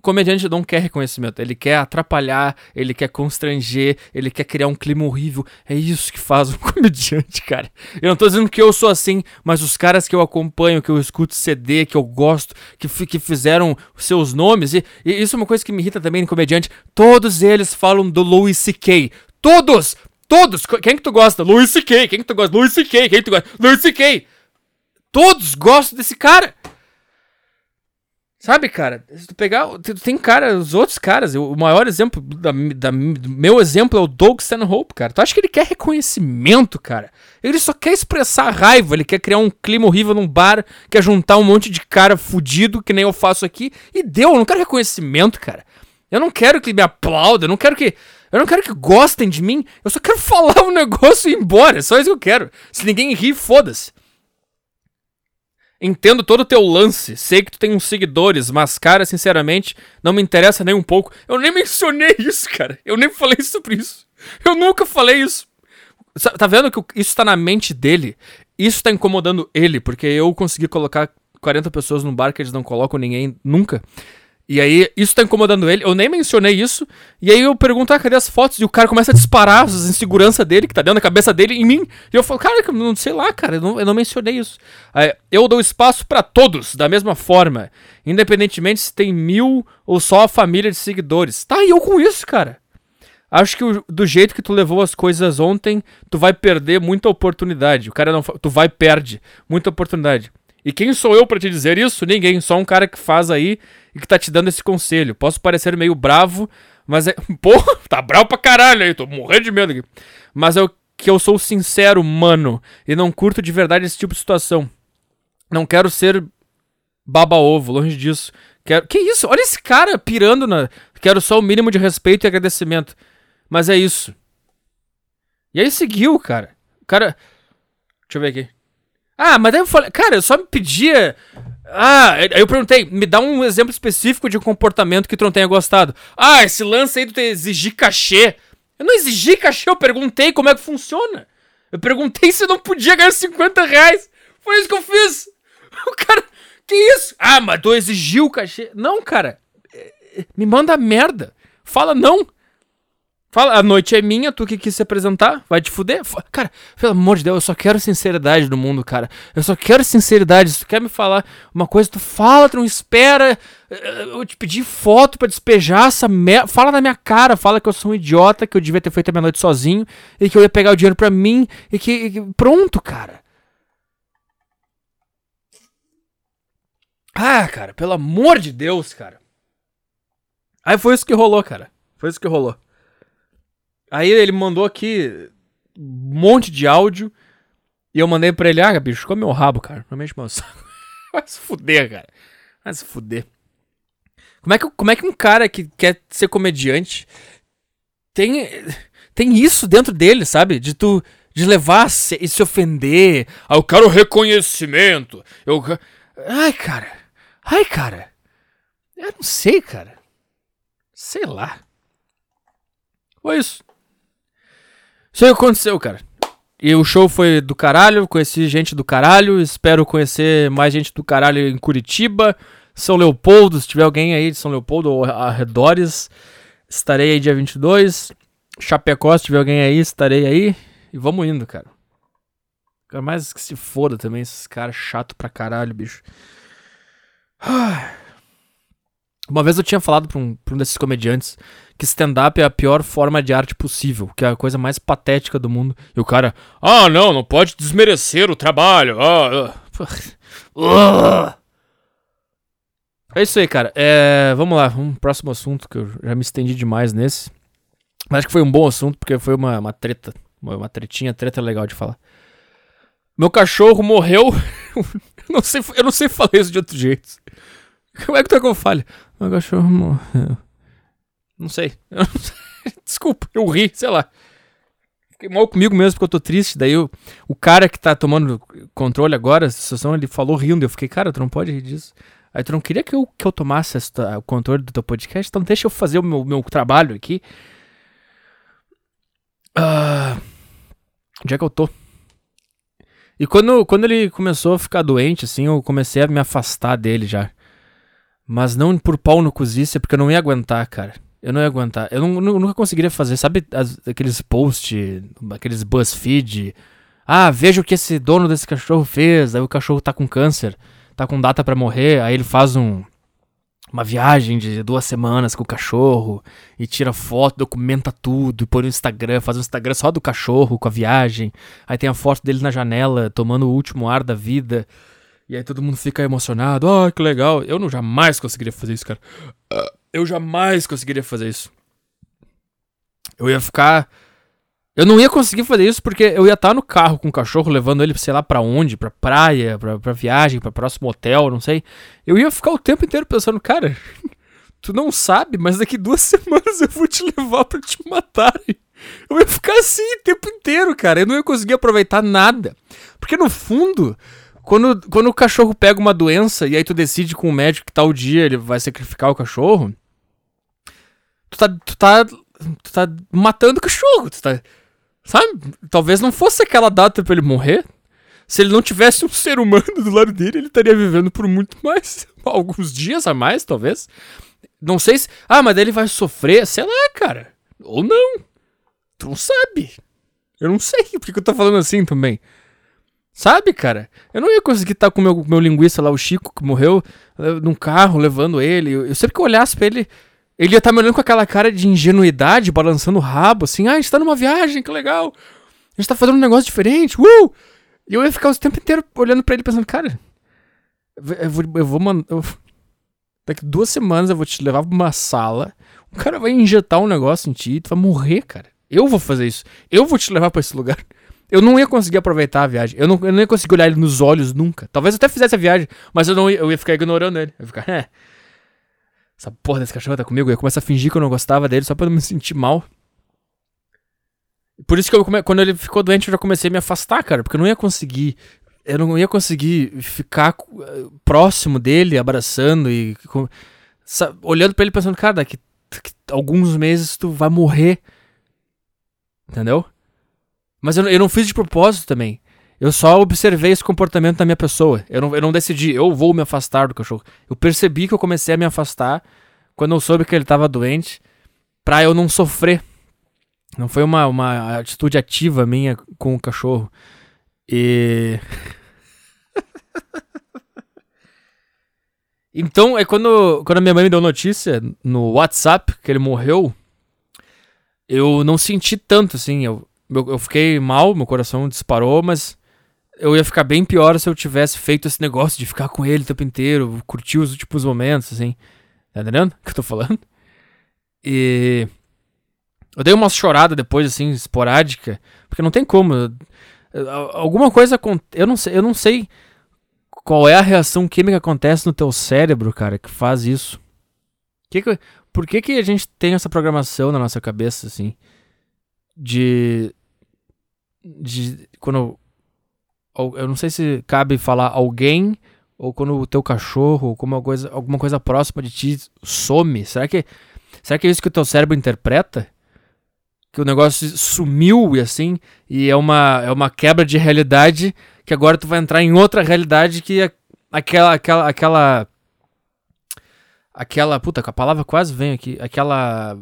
Comediante não quer reconhecimento, ele quer atrapalhar, ele quer constranger, ele quer criar um clima horrível. É isso que faz um comediante, cara. Eu não tô dizendo que eu sou assim, mas os caras que eu acompanho, que eu escuto CD, que eu gosto, que, que fizeram seus nomes, e, e isso é uma coisa que me irrita também no comediante. Todos eles falam do Louis C.K. Todos! Todos! Quem que tu gosta? Louis C.K. Quem que tu gosta? Louis C.K. Quem que tu gosta? Louis C.K. Todos gostam desse cara! Sabe, cara, se tu pegar. Tem cara, os outros caras, o maior exemplo, da, da, meu exemplo é o Doug Stanhope, cara. Tu acha que ele quer reconhecimento, cara? Ele só quer expressar raiva, ele quer criar um clima horrível num bar, quer juntar um monte de cara fudido, que nem eu faço aqui, e deu, eu não quero reconhecimento, cara. Eu não quero que me aplaudam, eu não quero que. Eu não quero que gostem de mim, eu só quero falar um negócio e ir embora, é só isso que eu quero. Se ninguém rir, foda-se. Entendo todo o teu lance, sei que tu tem uns seguidores, mas, cara, sinceramente, não me interessa nem um pouco. Eu nem mencionei isso, cara. Eu nem falei sobre isso. Eu nunca falei isso. Tá vendo que isso tá na mente dele? Isso tá incomodando ele, porque eu consegui colocar 40 pessoas num bar que eles não colocam ninguém nunca. E aí, isso tá incomodando ele. Eu nem mencionei isso. E aí eu pergunto, ah, cadê as fotos? E o cara começa a disparar as inseguranças dele, que tá dentro da cabeça dele, em mim. E eu falo, cara, não sei lá, cara, eu não, eu não mencionei isso. Eu dou espaço para todos, da mesma forma. Independentemente se tem mil ou só a família de seguidores. Tá, e eu com isso, cara. Acho que o, do jeito que tu levou as coisas ontem, tu vai perder muita oportunidade. O cara não. Tu vai perde muita oportunidade. E quem sou eu para te dizer isso? Ninguém, só um cara que faz aí e que tá te dando esse conselho. Posso parecer meio bravo, mas é. Porra, tá bravo pra caralho aí, tô morrendo de medo aqui. Mas é o que eu sou sincero, mano, e não curto de verdade esse tipo de situação. Não quero ser baba-ovo, longe disso. Quero... Que isso? Olha esse cara pirando na. Quero só o mínimo de respeito e agradecimento. Mas é isso. E aí seguiu, cara. O cara. Deixa eu ver aqui. Ah, mas daí eu falei, cara, eu só me pedia. Ah, aí eu perguntei, me dá um exemplo específico de um comportamento que tu não tenha gostado. Ah, esse lance aí de exigir cachê. Eu não exigi cachê, eu perguntei como é que funciona. Eu perguntei se eu não podia ganhar 50 reais. Foi isso que eu fiz. O cara, que isso? Ah, mas tu exigiu cachê. Não, cara, é, é, me manda merda. Fala não. Fala, a noite é minha, tu que quis se apresentar, vai te fuder. Cara, pelo amor de Deus, eu só quero sinceridade no mundo, cara. Eu só quero sinceridade. Se tu quer me falar uma coisa, tu fala, tu não espera. Eh, eu te pedi foto para despejar essa merda. Fala na minha cara, fala que eu sou um idiota, que eu devia ter feito a minha noite sozinho e que eu ia pegar o dinheiro pra mim e que. E que... Pronto, cara. Ah, cara, pelo amor de Deus, cara. Aí foi isso que rolou, cara. Foi isso que rolou. Aí ele mandou aqui um monte de áudio. E eu mandei pra ele, ah, bicho, come meu rabo, cara. Mexe meu saco. Vai se fuder, cara. Vai se fuder. Como é, que, como é que um cara que quer ser comediante tem, tem isso dentro dele, sabe? De tu de levar e se ofender. Ah, eu quero reconhecimento. Eu. Ai, cara. Ai, cara. Eu não sei, cara. Sei lá. Foi isso. Isso aí aconteceu, cara. E o show foi do caralho, conheci gente do caralho, espero conhecer mais gente do caralho em Curitiba, São Leopoldo, se tiver alguém aí de São Leopoldo ou arredores, estarei aí dia 22. Chapecó, se tiver alguém aí, estarei aí. E vamos indo, cara. Cara, mais que se foda também, esses caras chato pra caralho, bicho. Uma vez eu tinha falado pra um, pra um desses comediantes que stand-up é a pior forma de arte possível, que é a coisa mais patética do mundo. E o cara, ah, não, não pode desmerecer o trabalho. Ah, ah. É isso aí, cara. É, vamos lá, um próximo assunto, que eu já me estendi demais nesse. Mas acho que foi um bom assunto, porque foi uma, uma treta, uma, uma tretinha, treta legal de falar. Meu cachorro morreu. eu, não sei, eu não sei falar isso de outro jeito. Como é que tu é que eu fale? Meu cachorro morreu. Não sei. Desculpa, eu ri, sei lá. Fiquei mal comigo mesmo porque eu tô triste. Daí eu, o cara que tá tomando controle agora, a situação, ele falou rindo. Eu fiquei, cara, tu não pode rir disso. Aí tu não queria que eu, que eu tomasse o controle do teu podcast? Então deixa eu fazer o meu, meu trabalho aqui. Uh, onde é que eu tô? E quando, quando ele começou a ficar doente, assim, eu comecei a me afastar dele já. Mas não por pau no cozice, porque eu não ia aguentar, cara. Eu não ia aguentar. Eu não, nunca conseguiria fazer. Sabe as, aqueles posts, aqueles BuzzFeed? Ah, veja o que esse dono desse cachorro fez. Aí o cachorro tá com câncer, tá com data para morrer. Aí ele faz um, uma viagem de duas semanas com o cachorro e tira foto, documenta tudo, e põe no Instagram, faz um Instagram só do cachorro com a viagem. Aí tem a foto dele na janela, tomando o último ar da vida. E aí todo mundo fica emocionado. Ah, que legal. Eu não jamais conseguiria fazer isso, cara. Uh, eu jamais conseguiria fazer isso. Eu ia ficar. Eu não ia conseguir fazer isso porque eu ia estar no carro com o cachorro, levando ele, sei lá, pra onde, pra praia, pra, pra viagem, pra próximo hotel, não sei. Eu ia ficar o tempo inteiro pensando, cara, tu não sabe, mas daqui duas semanas eu vou te levar pra te matarem. Eu ia ficar assim o tempo inteiro, cara. Eu não ia conseguir aproveitar nada. Porque no fundo, Quando, quando o cachorro pega uma doença e aí tu decide com o médico que tal dia ele vai sacrificar o cachorro, tu tá, tu tá, tu tá matando o cachorro, tu tá, sabe? Talvez não fosse aquela data pra ele morrer. Se ele não tivesse um ser humano do lado dele, ele estaria vivendo por muito mais, alguns dias a mais, talvez. Não sei se, ah, mas daí ele vai sofrer, sei lá, cara. Ou não. Tu não sabe. Eu não sei por que eu tô falando assim também. Sabe, cara? Eu não ia conseguir estar com o meu, meu linguiça lá, o Chico, que morreu, eh, num carro, levando ele. Eu, eu sempre que eu olhasse pra ele, ele ia estar me olhando com aquela cara de ingenuidade, balançando o rabo, assim, ah, a gente tá numa viagem, que legal. A gente tá fazendo um negócio diferente, uh! E eu ia ficar o tempo inteiro olhando pra ele, pensando, cara, eu vou, eu vou mandar. Daqui duas semanas eu vou te levar pra uma sala, o cara vai injetar um negócio em ti e tu vai morrer, cara. Eu vou fazer isso. Eu vou te levar para esse lugar. Eu não ia conseguir aproveitar a viagem. Eu não, eu não ia conseguir olhar ele nos olhos nunca. Talvez eu até fizesse a viagem, mas eu não ia, eu ia ficar ignorando ele. Eu ia ficar, é. Essa porra desse cachorro tá comigo. Eu ia começar a fingir que eu não gostava dele só pra não me sentir mal. Por isso que eu come... quando ele ficou doente eu já comecei a me afastar, cara. Porque eu não ia conseguir. Eu não ia conseguir ficar próximo dele, abraçando e. olhando para ele pensando, cara, daqui alguns meses tu vai morrer. Entendeu? Mas eu, eu não fiz de propósito também. Eu só observei esse comportamento da minha pessoa. Eu não, eu não decidi, eu vou me afastar do cachorro. Eu percebi que eu comecei a me afastar quando eu soube que ele estava doente, pra eu não sofrer. Não foi uma, uma atitude ativa minha com o cachorro. E. então, é quando, quando a minha mãe me deu notícia no WhatsApp que ele morreu, eu não senti tanto assim. Eu, eu fiquei mal, meu coração disparou, mas eu ia ficar bem pior se eu tivesse feito esse negócio de ficar com ele o tempo inteiro, curtir os últimos momentos, assim. Tá entendendo o que eu tô falando? E. Eu dei uma chorada depois, assim, esporádica, porque não tem como. Alguma coisa. Eu não sei, eu não sei qual é a reação química que acontece no teu cérebro, cara, que faz isso. Que que, por que, que a gente tem essa programação na nossa cabeça, assim? De de quando eu não sei se cabe falar alguém ou quando o teu cachorro ou alguma coisa, alguma coisa próxima de ti some. Será que será que é isso que o teu cérebro interpreta? Que o negócio sumiu e assim, e é uma é uma quebra de realidade que agora tu vai entrar em outra realidade que é aquela aquela aquela aquela puta, a palavra quase vem aqui, aquela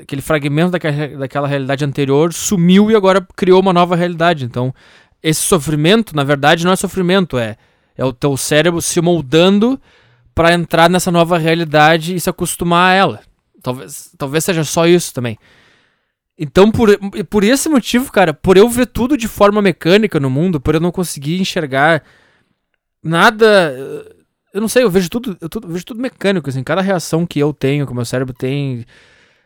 aquele fragmento daquela, daquela realidade anterior sumiu e agora criou uma nova realidade. Então, esse sofrimento, na verdade, não é sofrimento, é, é o teu cérebro se moldando para entrar nessa nova realidade e se acostumar a ela. Talvez, talvez seja só isso também. Então, por, por esse motivo, cara, por eu ver tudo de forma mecânica no mundo, por eu não conseguir enxergar nada. Eu não sei, eu vejo tudo, eu, tudo, eu vejo tudo mecânico, assim, cada reação que eu tenho, que o meu cérebro tem,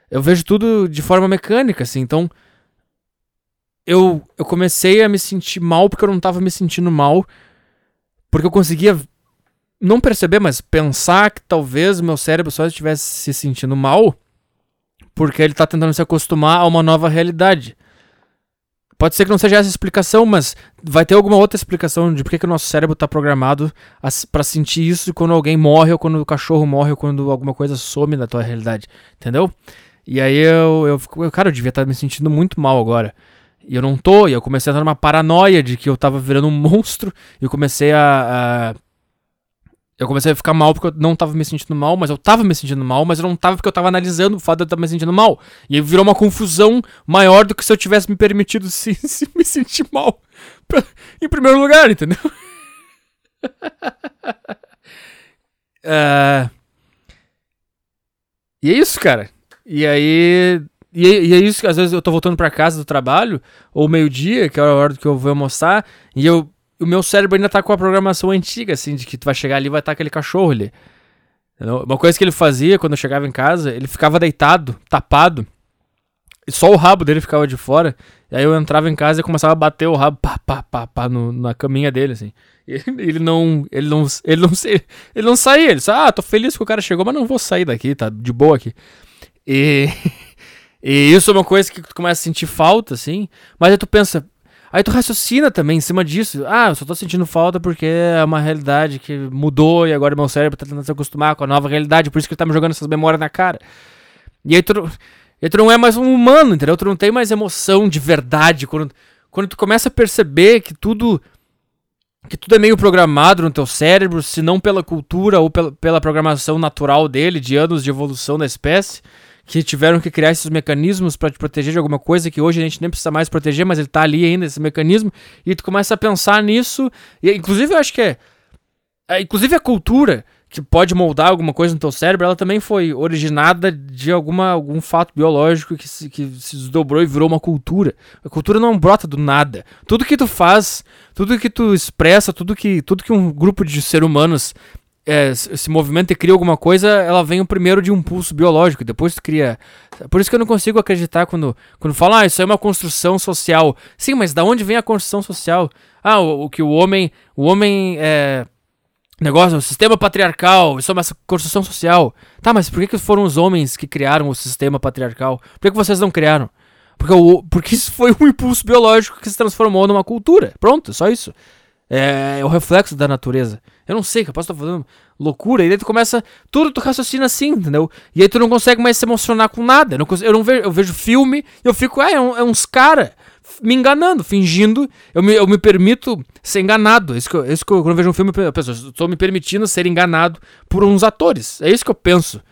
eu vejo tudo de forma mecânica, assim. Então, eu, eu comecei a me sentir mal porque eu não tava me sentindo mal. Porque eu conseguia não perceber, mas pensar que talvez meu cérebro só estivesse se sentindo mal porque ele tá tentando se acostumar a uma nova realidade. Pode ser que não seja essa a explicação, mas vai ter alguma outra explicação de por que o nosso cérebro está programado para sentir isso quando alguém morre, ou quando o cachorro morre, ou quando alguma coisa some da tua realidade. Entendeu? E aí eu, eu cara, eu devia estar me sentindo muito mal agora. E eu não tô, e eu comecei a entrar numa paranoia de que eu tava virando um monstro, e eu comecei a, a, Eu comecei a ficar mal porque eu não tava me sentindo mal, mas eu tava me sentindo mal, mas eu não tava porque eu tava analisando o fato de eu estar me sentindo mal. E aí virou uma confusão maior do que se eu tivesse me permitido se, se me sentir mal pra, em primeiro lugar, entendeu? uh... E é isso, cara. E aí. E, e é isso que às vezes eu tô voltando para casa do trabalho, ou meio-dia, que é a hora que eu vou almoçar, e eu, o meu cérebro ainda tá com a programação antiga, assim, de que tu vai chegar ali e vai estar aquele cachorro ali. Uma coisa que ele fazia quando eu chegava em casa, ele ficava deitado, tapado, e só o rabo dele ficava de fora. E aí eu entrava em casa e começava a bater o rabo pá, pá, pá, pá, no, na caminha dele, assim. E ele não. Ele não. Ele não, ele não saía. Ele ah, tô feliz que o cara chegou, mas não vou sair daqui, tá de boa aqui. E, e isso é uma coisa que tu começa a sentir falta, assim. Mas aí tu pensa, Aí tu raciocina também em cima disso. Ah, eu só tô sentindo falta porque é uma realidade que mudou e agora meu cérebro tá tentando se acostumar com a nova realidade, por isso que ele tá me jogando essas memórias na cara. E aí tu, e tu não é mais um humano, entendeu? Tu não tem mais emoção de verdade. Quando, quando tu começa a perceber que tudo que tudo é meio programado no teu cérebro, se não pela cultura ou pela, pela programação natural dele, de anos de evolução da espécie, que tiveram que criar esses mecanismos para te proteger de alguma coisa que hoje a gente nem precisa mais proteger, mas ele tá ali ainda, esse mecanismo, e tu começa a pensar nisso, e inclusive eu acho que é, é inclusive a cultura que pode moldar alguma coisa no teu cérebro, ela também foi originada de alguma, algum fato biológico que se, que se desdobrou e virou uma cultura. A cultura não brota do nada. Tudo que tu faz, tudo que tu expressa, tudo que, tudo que um grupo de seres humanos é, se movimenta e cria alguma coisa, ela vem primeiro de um pulso biológico, depois cria. Por isso que eu não consigo acreditar quando, quando fala, ah, isso é uma construção social. Sim, mas da onde vem a construção social? Ah, o, o que o homem. O homem é negócio, o sistema patriarcal, isso é uma construção social. Tá, mas por que, que foram os homens que criaram o sistema patriarcal? Por que, que vocês não criaram? Porque, o, porque isso foi um impulso biológico que se transformou numa cultura. Pronto, só isso. É, é o reflexo da natureza. Eu não sei, capaz estar fazendo loucura. E daí tu começa. Tudo tu raciocina assim, entendeu? E aí tu não consegue mais se emocionar com nada. Eu não, eu não vejo, eu vejo filme, eu fico, ah, é, um, é uns cara me enganando, fingindo. Eu me, eu me permito ser enganado. É isso que, eu, é isso que eu, quando eu vejo um filme, eu penso, estou me permitindo ser enganado por uns atores. É isso que eu penso.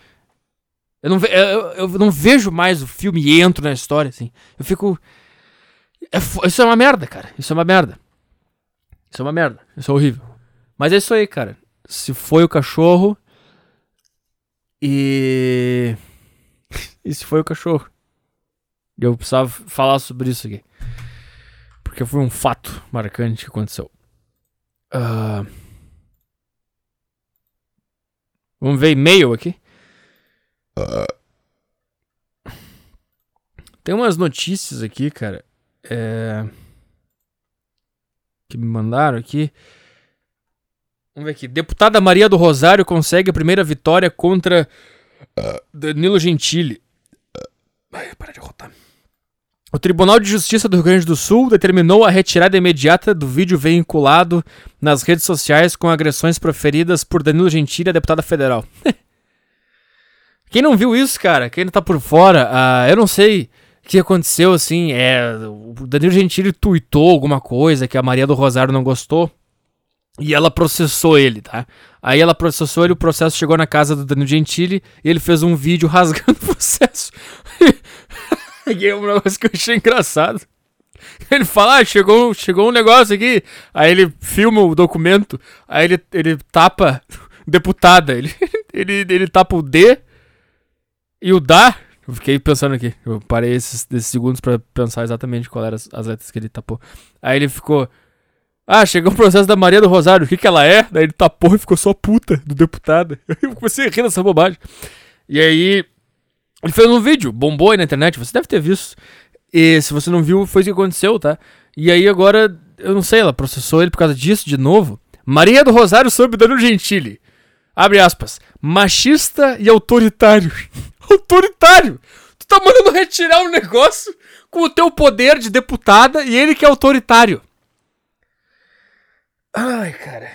Eu não, eu, eu não vejo mais o filme e entro na história, assim. Eu fico. É, isso é uma merda, cara. Isso é uma merda. Isso é uma merda. Isso é horrível. Mas é isso aí, cara. Se foi o cachorro. E. e se foi o cachorro. Eu precisava falar sobre isso aqui porque foi um fato marcante que aconteceu. Uh... Vamos ver e-mail aqui. Uh... Tem umas notícias aqui, cara. É... Que me mandaram aqui. Vamos ver aqui. Deputada Maria do Rosário consegue a primeira vitória contra uh, Danilo Gentili. Ai, para de rotar. O Tribunal de Justiça do Rio Grande do Sul determinou a retirada imediata do vídeo vinculado nas redes sociais com agressões proferidas por Danilo Gentili, a deputada federal. Quem não viu isso, cara, quem não tá por fora, uh, eu não sei o que aconteceu, assim, é, o Danilo Gentili tuitou alguma coisa que a Maria do Rosário não gostou e ela processou ele, tá? Aí ela processou ele, o processo chegou na casa do Danilo Gentili e ele fez um vídeo rasgando o processo. E é um negócio que eu achei engraçado. Ele fala, ah, chegou, chegou um negócio aqui. Aí ele filma o documento. Aí ele, ele tapa deputada. Ele, ele, ele tapa o D e o DA. Eu fiquei pensando aqui. Eu parei esses, esses segundos para pensar exatamente qual eram as, as, letras que ele tapou. Aí ele ficou. Ah, chegou o processo da Maria do Rosário. O que, que ela é? Daí ele tapou e ficou só puta do deputado. Eu comecei a rir dessa bobagem. E aí ele fez um vídeo, bombou aí na internet, você deve ter visto. E se você não viu, foi isso que aconteceu, tá? E aí agora, eu não sei, ela processou ele por causa disso de novo. Maria do Rosário sobre Danilo Gentili. Abre aspas. Machista e autoritário. autoritário! Tu tá mandando retirar um negócio com o teu poder de deputada e ele que é autoritário. Ai, cara.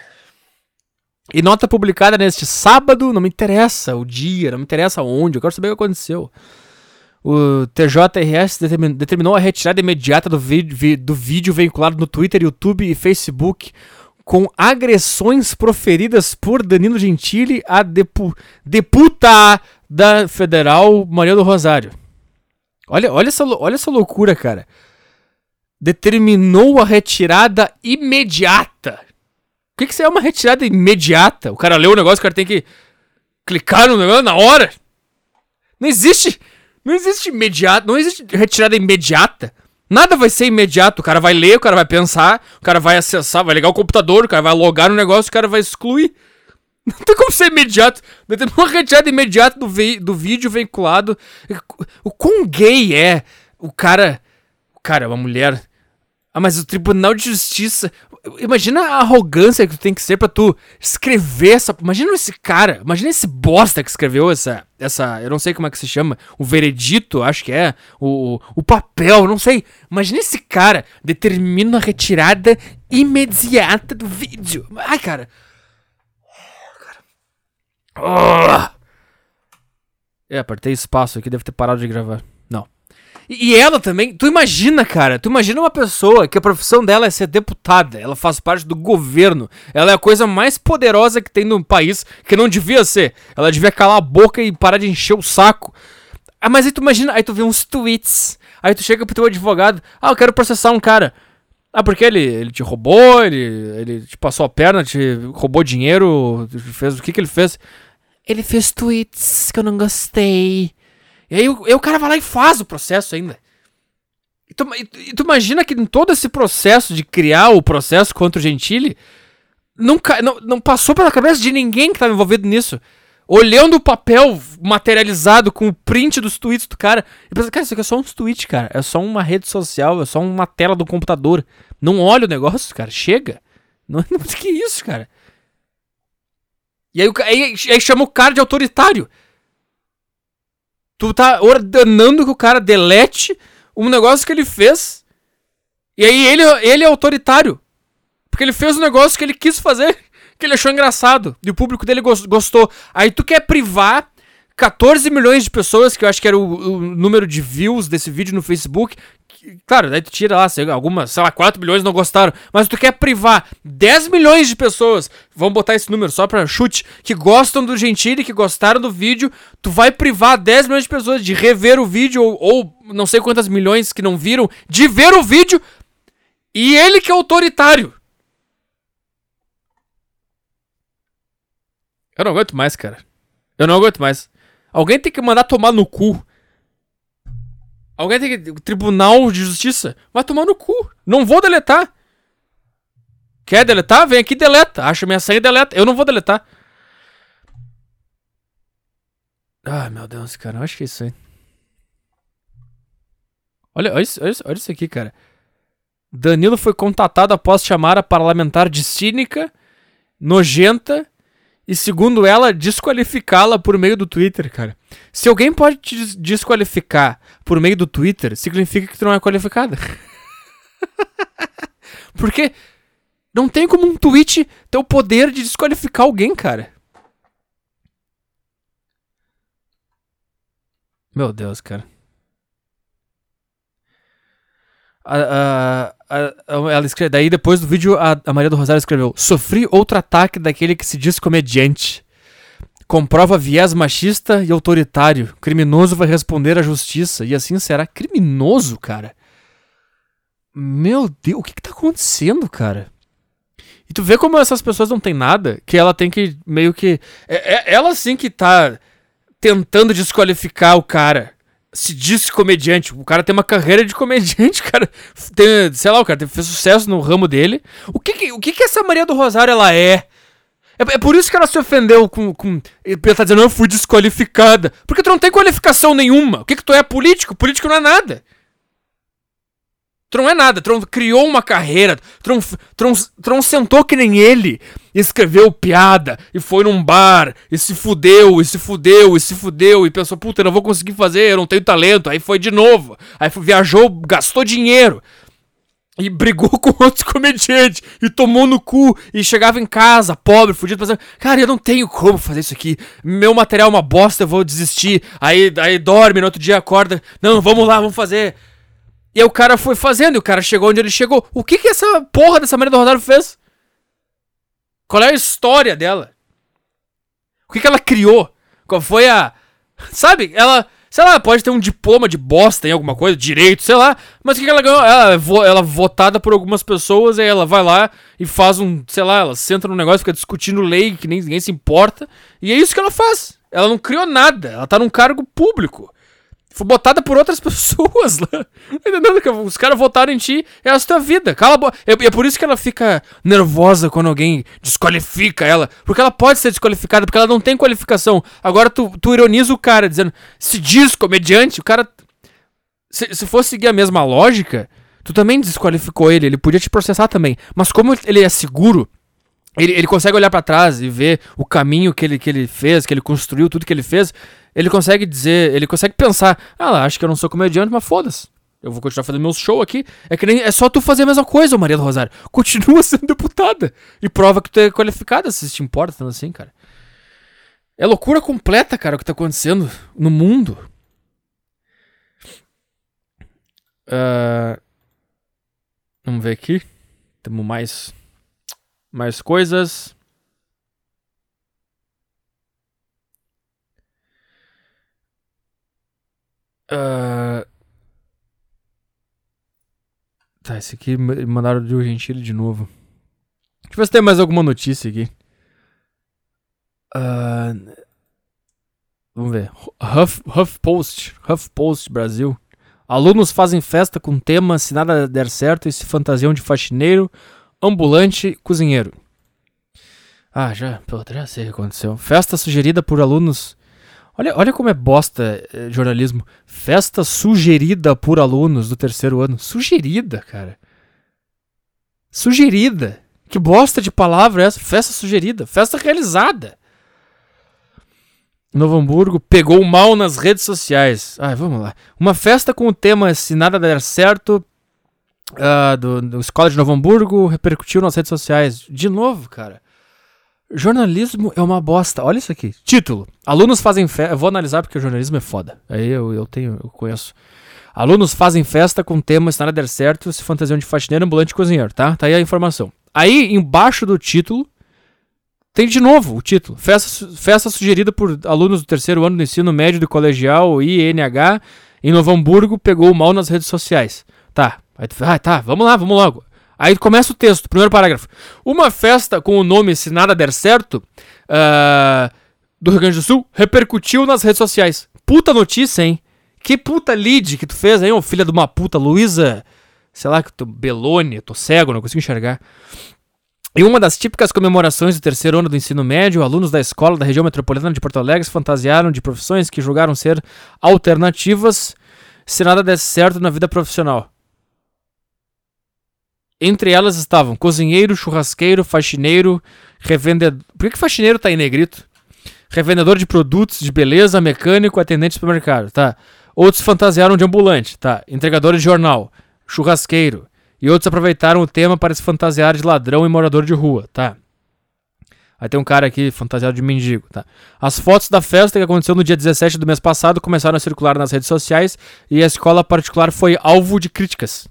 E nota publicada neste sábado, não me interessa o dia, não me interessa onde, eu quero saber o que aconteceu. O TJRS determinou a retirada imediata do vídeo, do vídeo vinculado no Twitter, YouTube e Facebook com agressões proferidas por Danilo Gentili a depu deputada federal Maria do Rosário. Olha, olha, essa, olha essa loucura, cara. Determinou a retirada imediata que, que isso é uma retirada imediata? O cara leu o negócio, o cara tem que clicar no negócio na hora. Não existe. Não existe imediato. Não existe retirada imediata. Nada vai ser imediato. O cara vai ler, o cara vai pensar, o cara vai acessar, vai ligar o computador, o cara vai logar no negócio, o cara vai excluir. Não tem como ser imediato. Tem uma retirada imediata do, do vídeo vinculado. O quão gay é o cara. O cara, uma mulher. Ah, mas o Tribunal de Justiça. Imagina a arrogância que tu tem que ser pra tu escrever essa. Imagina esse cara, imagina esse bosta que escreveu essa. essa eu não sei como é que se chama. O veredito, acho que é. O, o papel, não sei. Imagina esse cara determina a retirada imediata do vídeo. Ai, cara. Oh. É, apertei espaço aqui, deve ter parado de gravar. E, ela também, tu imagina, cara, tu imagina uma pessoa que a profissão dela é ser deputada, ela faz parte do governo, ela é a coisa mais poderosa que tem no país, que não devia ser. Ela devia calar a boca e parar de encher o saco. Ah, mas aí tu imagina, aí tu vê uns tweets, aí tu chega pro teu advogado, ah, eu quero processar um cara. Ah, porque ele, ele te roubou, ele, ele te passou a perna, te roubou dinheiro, fez o que que ele fez? Ele fez tweets que eu não gostei. E aí, aí o cara vai lá e faz o processo ainda. E tu, e tu, imagina que em todo esse processo de criar o processo contra o Gentili, nunca, não, não passou pela cabeça de ninguém que estava envolvido nisso. Olhando o papel materializado com o print dos tweets do cara. E pensa, cara, isso aqui é só um tweet, cara. É só uma rede social, é só uma tela do computador. Não olha o negócio, cara. Chega. Não, não que isso, cara. E aí, aí, aí chama o cara de autoritário. Tu tá ordenando que o cara delete um negócio que ele fez. E aí ele, ele é autoritário. Porque ele fez um negócio que ele quis fazer, que ele achou engraçado. E o público dele gostou. Aí tu quer privar 14 milhões de pessoas, que eu acho que era o, o número de views desse vídeo no Facebook, Claro, daí tu tira lá, sei, algumas, sei lá, 4 milhões não gostaram. Mas tu quer privar 10 milhões de pessoas, vamos botar esse número só pra chute, que gostam do Gentili, que gostaram do vídeo. Tu vai privar 10 milhões de pessoas de rever o vídeo, ou, ou não sei quantas milhões que não viram, de ver o vídeo. E ele que é autoritário. Eu não aguento mais, cara. Eu não aguento mais. Alguém tem que mandar tomar no cu Alguém tem que. Tribunal de Justiça? Vai tomar no cu. Não vou deletar. Quer deletar? Vem aqui e deleta. Acha minha senha e deleta. Eu não vou deletar. Ai, meu Deus, cara. Eu acho que é isso aí. Olha, olha, isso, olha, isso, olha isso aqui, cara. Danilo foi contatado após chamar a parlamentar de cínica, nojenta e, segundo ela, desqualificá-la por meio do Twitter, cara. Se alguém pode te desqualificar por meio do Twitter, significa que tu não é qualificada. Porque não tem como um tweet ter o poder de desqualificar alguém, cara. Meu Deus, cara. A, a, a, ela escreve, daí depois do vídeo a, Maria do Rosário escreveu: Sofri outro ataque daquele que se diz comediante. Comprova viés machista e autoritário. Criminoso vai responder à justiça. E assim será. Criminoso, cara? Meu Deus, o que, que tá acontecendo, cara? E tu vê como essas pessoas não têm nada, que ela tem que meio que. É, é, ela sim que tá tentando desqualificar o cara se diz comediante. O cara tem uma carreira de comediante, cara. Tem, sei lá, o cara fez sucesso no ramo dele. O que que, o que, que essa Maria do Rosário ela é? é? É por isso que ela se ofendeu com. com ela tá dizendo, eu fui desqualificada. Porque tu não tem qualificação nenhuma. O que que tu é político? Político não é nada. Tron é nada. Tron criou uma carreira. Tron, Tron, Tron sentou que nem ele. E escreveu piada. E foi num bar. E se fudeu. E se fudeu. E se fudeu. E pensou, puta, eu não vou conseguir fazer. Eu não tenho talento. Aí foi de novo. Aí foi, viajou, gastou dinheiro. E brigou com outros comediantes. E tomou no cu. E chegava em casa, pobre, fudido, pensando: Cara, eu não tenho como fazer isso aqui. Meu material é uma bosta, eu vou desistir. Aí, aí dorme, no outro dia acorda. Não, vamos lá, vamos fazer. E aí o cara foi fazendo, e o cara chegou onde ele chegou. O que que essa porra dessa Maria do Rosário fez? Qual é a história dela? O que que ela criou? Qual foi a... Sabe, ela... Sei lá, pode ter um diploma de bosta em alguma coisa, direito, sei lá. Mas o que, que ela ganhou? Ela, ela é votada por algumas pessoas, aí ela vai lá e faz um, sei lá, ela senta no negócio, fica discutindo lei que nem, ninguém se importa. E é isso que ela faz. Ela não criou nada, ela tá num cargo público. Foi botada por outras pessoas lá. Entendendo que os caras votaram em ti, é a tua vida. Cala a boca. É, é por isso que ela fica nervosa quando alguém desqualifica ela. Porque ela pode ser desqualificada, porque ela não tem qualificação. Agora tu, tu ironiza o cara, dizendo, se diz comediante, o cara. Se, se fosse seguir a mesma lógica, Tu também desqualificou ele, ele podia te processar também. Mas como ele é seguro, ele, ele consegue olhar para trás e ver o caminho que ele, que ele fez, que ele construiu, tudo que ele fez. Ele consegue dizer, ele consegue pensar, ah acho que eu não sou comediante, mas foda-se. Eu vou continuar fazendo meu show aqui. É que nem é só tu fazer a mesma coisa, Maria do Rosário. Continua sendo deputada. E prova que tu é qualificada, se te importa tanto assim, cara. É loucura completa, cara, o que tá acontecendo no mundo. Uh, vamos ver aqui. Temos mais, mais coisas. Uh, tá, esse aqui mandaram de Gentili de novo. Deixa eu ver se tem mais alguma notícia aqui. Uh, vamos ver. Huff, HuffPost. HuffPost Brasil. Alunos fazem festa com tema se nada der certo e se fantasiam de faxineiro, ambulante, cozinheiro. Ah, já, pô, já sei o que aconteceu. Festa sugerida por alunos. Olha, olha como é bosta eh, jornalismo. Festa sugerida por alunos do terceiro ano. Sugerida, cara. Sugerida. Que bosta de palavra é essa? Festa sugerida. Festa realizada. Novo Hamburgo pegou mal nas redes sociais. Ai, vamos lá. Uma festa com o tema Se Nada Der Certo uh, do, do Escola de Novo Hamburgo repercutiu nas redes sociais. De novo, cara. Jornalismo é uma bosta. Olha isso aqui. Título. Alunos fazem festa. Eu vou analisar porque o jornalismo é foda. Aí eu, eu tenho, eu conheço. Alunos fazem festa com tema Se Nada Der Certo, se fantasiam de faxineiro, ambulante e cozinheiro, tá? Tá aí a informação. Aí, embaixo do título, tem de novo o título. Festa, festa sugerida por alunos do terceiro ano do ensino médio do colegial INH em Novo Hamburgo pegou mal nas redes sociais. Tá. Aí, ah, tá, vamos lá, vamos logo. Aí começa o texto, primeiro parágrafo. Uma festa com o nome Se Nada Der Certo uh, do Rio Grande do Sul repercutiu nas redes sociais. Puta notícia, hein? Que puta lead que tu fez, hein, ô filha de uma puta, Luísa. Sei lá, que tô Belone, tô cego, não consigo enxergar. Em uma das típicas comemorações do terceiro ano do ensino médio, alunos da escola da região metropolitana de Porto Alegre se fantasiaram de profissões que julgaram ser alternativas se nada desse certo na vida profissional. Entre elas estavam cozinheiro, churrasqueiro, faxineiro, revendedor. Por que, que faxineiro tá em negrito? Revendedor de produtos de beleza, mecânico, atendente de supermercado, tá? Outros fantasiaram de ambulante, tá? Entregador de jornal, churrasqueiro, e outros aproveitaram o tema para se fantasiar de ladrão e morador de rua, tá? Aí tem um cara aqui fantasiado de mendigo, tá? As fotos da festa que aconteceu no dia 17 do mês passado começaram a circular nas redes sociais e a escola particular foi alvo de críticas.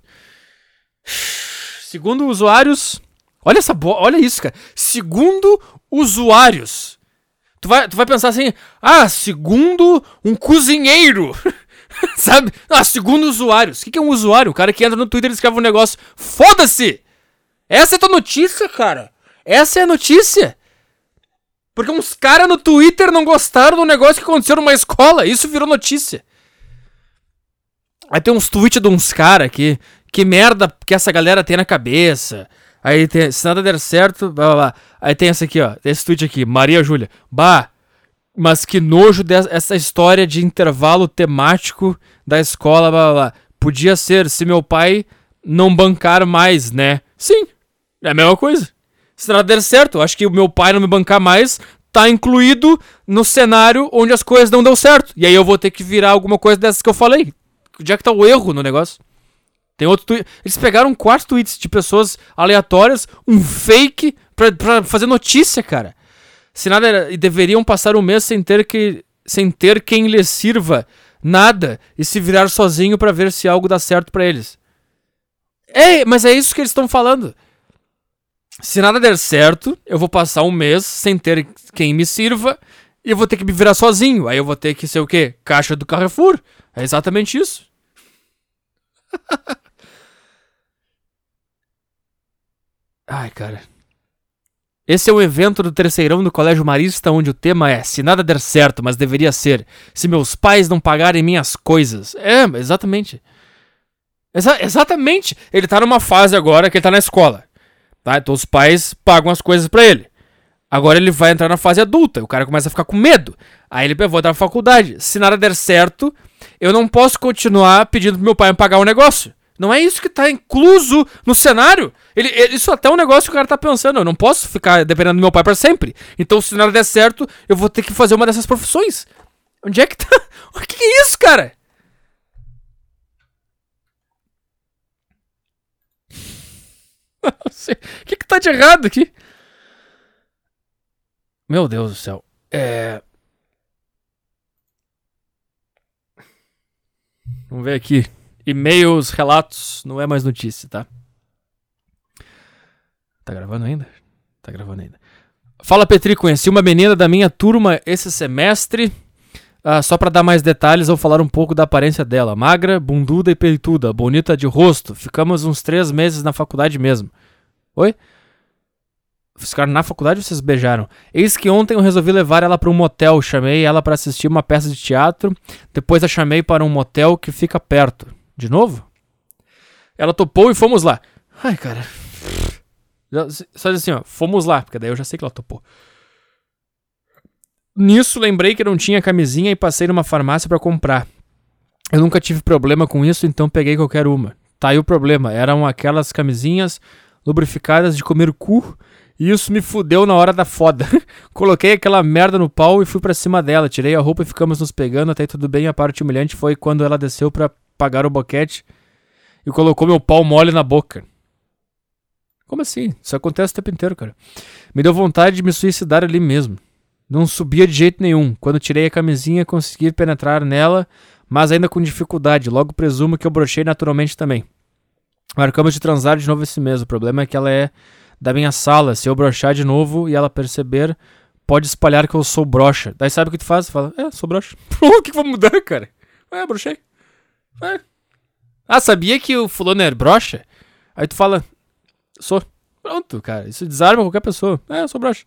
Segundo usuários, olha essa olha isso, cara. Segundo usuários, tu vai, tu vai pensar assim, ah, segundo um cozinheiro. Sabe? Ah, segundo usuários. O que, que é um usuário? O cara que entra no Twitter e escreve um negócio. Foda-se! Essa é a tua notícia, cara. Essa é a notícia. Porque uns caras no Twitter não gostaram do negócio que aconteceu numa escola. Isso virou notícia. Aí tem uns tweets de uns caras que. Que merda que essa galera tem na cabeça. Aí tem. Se nada der certo. Blá, blá, blá. Aí tem essa aqui, ó. Esse tweet aqui. Maria Júlia. Bah. Mas que nojo dessa história de intervalo temático da escola, blá, blá, blá. Podia ser se meu pai não bancar mais, né? Sim, é a mesma coisa. Se nada der certo, acho que o meu pai não me bancar mais tá incluído no cenário onde as coisas não deu certo. E aí eu vou ter que virar alguma coisa dessas que eu falei. Onde é que tá o erro no negócio? Tem outro tweet. Eles pegaram quatro tweets de pessoas aleatórias, um fake, pra, pra fazer notícia, cara. Se nada e deveriam passar um mês sem ter que sem ter quem lhes sirva nada e se virar sozinho para ver se algo dá certo para eles. É, mas é isso que eles estão falando. Se nada der certo, eu vou passar um mês sem ter quem me sirva e eu vou ter que me virar sozinho. Aí eu vou ter que ser o quê? Caixa do Carrefour. É exatamente isso. Ai, cara. Esse é um evento do terceirão do Colégio Marista onde o tema é Se nada der certo, mas deveria ser. Se meus pais não pagarem minhas coisas. É, exatamente. Exa exatamente. Ele tá numa fase agora que ele tá na escola. Tá? Então os pais pagam as coisas para ele. Agora ele vai entrar na fase adulta. O cara começa a ficar com medo. Aí ele vou entrar na faculdade. Se nada der certo, eu não posso continuar pedindo pro meu pai me pagar o um negócio. Não é isso que tá incluso no cenário. Ele, ele- isso até é um negócio que o cara tá pensando. Eu não posso ficar dependendo do meu pai pra sempre. Então, se nada der certo, eu vou ter que fazer uma dessas profissões. Onde é que tá? O que, é isso, cara? O que, que tá de errado aqui? Meu Deus do céu. É. Vamos ver aqui. E-mails, relatos, não é mais notícia, tá? Tá gravando ainda? Tá gravando ainda. Fala Petri, conheci uma menina da minha turma esse semestre. Ah, só pra dar mais detalhes, vou falar um pouco da aparência dela. Magra, bunduda e peituda, bonita de rosto. Ficamos uns três meses na faculdade mesmo. Oi? Ficaram na faculdade ou vocês beijaram? Eis que ontem eu resolvi levar ela para um motel. Chamei ela para assistir uma peça de teatro. Depois a chamei para um motel que fica perto. De novo? Ela topou e fomos lá. Ai, cara. Só diz assim, ó. Fomos lá, porque daí eu já sei que ela topou. Nisso lembrei que não tinha camisinha e passei numa farmácia para comprar. Eu nunca tive problema com isso, então peguei qualquer uma. Tá aí o problema. Eram aquelas camisinhas lubrificadas de comer cu. E isso me fudeu na hora da foda. Coloquei aquela merda no pau e fui pra cima dela. Tirei a roupa e ficamos nos pegando. Até tudo bem. A parte humilhante foi quando ela desceu pra pagar o boquete e colocou meu pau mole na boca. Como assim? Isso acontece o tempo inteiro, cara. Me deu vontade de me suicidar ali mesmo. Não subia de jeito nenhum. Quando tirei a camisinha, consegui penetrar nela, mas ainda com dificuldade. Logo presumo que eu brochei naturalmente também. Marcamos de transar de novo esse mês. O problema é que ela é da minha sala. Se eu brochar de novo e ela perceber, pode espalhar que eu sou brocha. Daí sabe o que tu faz? Fala, é, sou brocha. o que que vai mudar, cara? É, brochei. É. Ah, sabia que o fulano é brocha? Aí tu fala, sou. Pronto, cara. Isso desarma qualquer pessoa. É, eu sou brocha.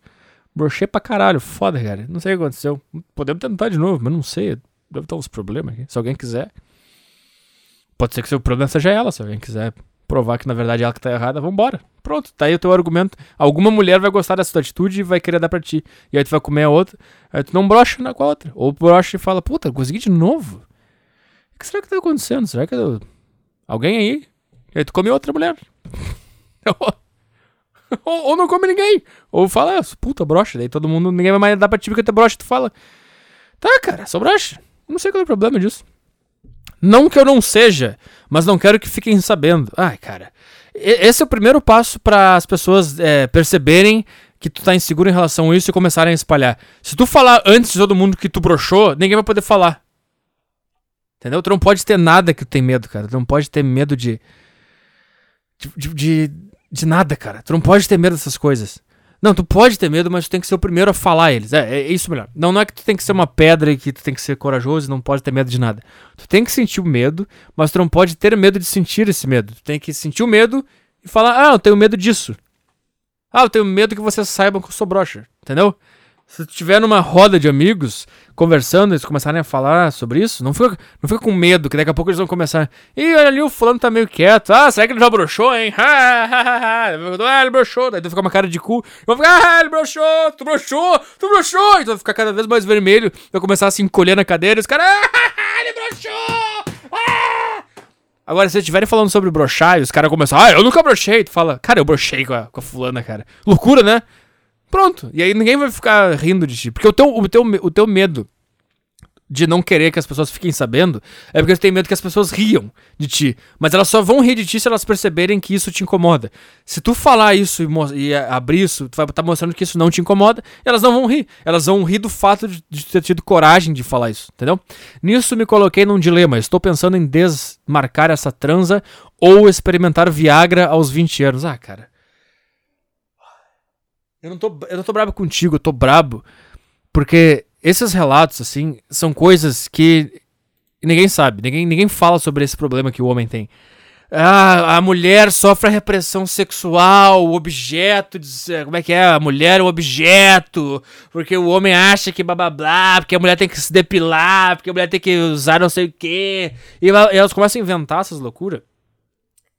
Brochei pra caralho. Foda, cara. Não sei o que aconteceu. Podemos tentar de novo, mas não sei. Deve ter uns problemas aqui. Se alguém quiser. Pode ser que o problema seja ela. Se alguém quiser provar que na verdade ela que tá errada, vambora. Pronto, tá aí o teu argumento. Alguma mulher vai gostar dessa tua atitude e vai querer dar pra ti. E aí tu vai comer a outra, aí tu não brocha na com a outra. Ou brocha e fala, puta, consegui de novo. Que será que tá acontecendo? Será que eu... alguém aí? E aí tu come outra mulher. ou, ou não come ninguém. Ou fala, ah, puta, brocha. Daí todo mundo, ninguém vai mais dar pra ti porque tu é brocha. Tu fala, tá, cara, sou brocha. Não sei qual é o problema disso. Não que eu não seja, mas não quero que fiquem sabendo. Ai, cara. Esse é o primeiro passo para as pessoas é, perceberem que tu tá inseguro em relação a isso e começarem a espalhar. Se tu falar antes de todo mundo que tu broxou, ninguém vai poder falar. Entendeu? Tu não pode ter nada que tu tem medo, cara. Tu não pode ter medo de. De, de, de, nada, cara. Tu não pode ter medo dessas coisas. Não, tu pode ter medo, mas tu tem que ser o primeiro a falar eles. É, é isso melhor. Não, não é que tu tem que ser uma pedra e que tu tem que ser corajoso e não pode ter medo de nada. Tu tem que sentir o medo, mas tu não pode ter medo de sentir esse medo. Tu tem que sentir o medo e falar, ah, eu tenho medo disso. Ah, eu tenho medo que vocês saibam que eu sou broxa. Entendeu? Se tu estiver numa roda de amigos, conversando, eles começarem a falar sobre isso, não fica, não fica com medo, que daqui a pouco eles vão começar. Ih, olha ali, o fulano tá meio quieto. Ah, será que ele já broxou, hein? Ah, ele broxou. Daí tu fica uma cara de cu. Vão ficar, ah, ele broxou, tu broxou, tu broxou. E vai ficar cada vez mais vermelho. Vai começar a se encolher na cadeira e os caras, ah, ele broxou. Ah! Agora, se estiverem falando sobre broxar e os caras começam, ah, eu nunca brochei. Tu fala, cara, eu brochei com a, com a fulana, cara. Loucura, né? Pronto. E aí ninguém vai ficar rindo de ti. Porque o teu, o teu, o teu medo de não querer que as pessoas fiquem sabendo é porque tu tem medo que as pessoas riam de ti. Mas elas só vão rir de ti se elas perceberem que isso te incomoda. Se tu falar isso e, e abrir isso, tu vai estar mostrando que isso não te incomoda, elas não vão rir. Elas vão rir do fato de, de ter tido coragem de falar isso, entendeu? Nisso me coloquei num dilema. Estou pensando em desmarcar essa transa ou experimentar Viagra aos 20 anos. Ah, cara. Eu não tô, eu não tô brabo contigo, eu tô brabo porque esses relatos, assim, são coisas que ninguém sabe, ninguém, ninguém fala sobre esse problema que o homem tem. Ah, a mulher sofre a repressão sexual, o objeto, de, como é que é? A mulher é um objeto, porque o homem acha que blá blá blá, porque a mulher tem que se depilar, porque a mulher tem que usar não sei o quê. E e elas começam a inventar essas loucuras.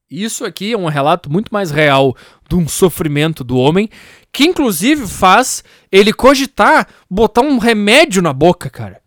Isso aqui é um relato muito mais real de um sofrimento do homem, que inclusive faz ele cogitar botar um remédio na boca, cara.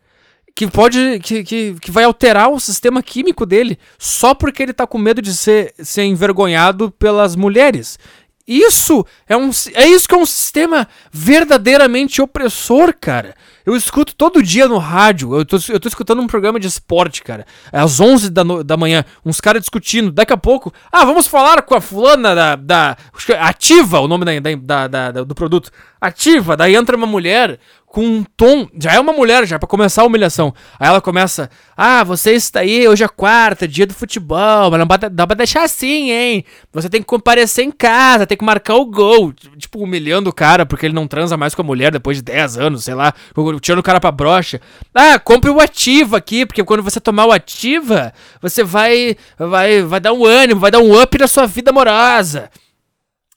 que pode. Que, que, que vai alterar o sistema químico dele só porque ele tá com medo de ser, ser envergonhado pelas mulheres. Isso é um é isso que é um sistema verdadeiramente opressor, cara. Eu escuto todo dia no rádio, eu tô, eu tô escutando um programa de esporte, cara. É às 11 da, no, da manhã, uns caras discutindo. Daqui a pouco, ah, vamos falar com a fulana da. da ativa, o nome da, da, da, do produto. Ativa, daí entra uma mulher com um tom. Já é uma mulher, já, para começar a humilhação. Aí ela começa: Ah, você está aí, hoje é quarta, dia do futebol, mas não dá pra deixar assim, hein? Você tem que comparecer em casa, tem que marcar o gol. Tipo, humilhando o cara porque ele não transa mais com a mulher depois de 10 anos, sei lá, tirando o cara pra brocha. Ah, compre o Ativa aqui, porque quando você tomar o Ativa, você vai, vai, vai dar um ânimo, vai dar um up na sua vida amorosa.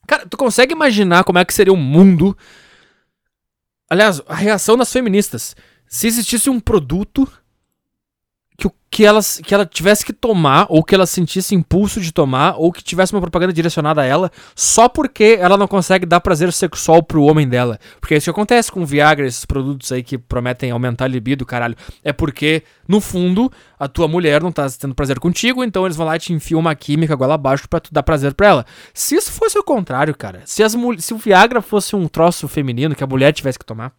Cara, tu consegue imaginar como é que seria o um mundo Aliás, a reação das feministas. Se existisse um produto que, elas, que ela tivesse que tomar, ou que ela sentisse impulso de tomar, ou que tivesse uma propaganda direcionada a ela, só porque ela não consegue dar prazer sexual pro homem dela. Porque é isso que acontece com o Viagra, esses produtos aí que prometem aumentar a libido, caralho. É porque, no fundo, a tua mulher não tá tendo prazer contigo, então eles vão lá e te enfiam uma química goela abaixo pra tu dar prazer pra ela. Se isso fosse o contrário, cara, se, as, se o Viagra fosse um troço feminino que a mulher tivesse que tomar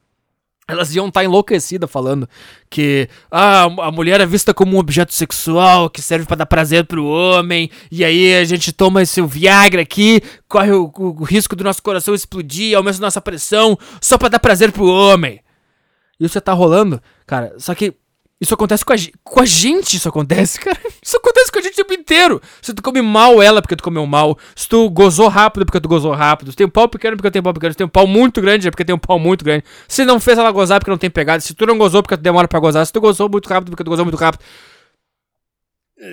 elas iam estar tá enlouquecidas falando que ah, a mulher é vista como um objeto sexual que serve para dar prazer pro homem, e aí a gente toma esse Viagra aqui, corre o, o, o risco do nosso coração explodir, aumenta nossa pressão, só para dar prazer pro homem. Isso já tá rolando, cara. Só que isso acontece com a, com a gente, isso acontece, cara. Isso acontece com a gente o tempo inteiro. Se tu come mal ela porque tu comeu mal. Se tu gozou rápido porque tu gozou rápido. Se tem um pau pequeno porque eu tenho pau pequeno. Se tem um pau muito grande é porque tem um pau muito grande. Se não fez ela gozar porque não tem pegada. Se tu não gozou porque tu demora pra gozar. Se tu gozou muito rápido porque tu gozou muito rápido.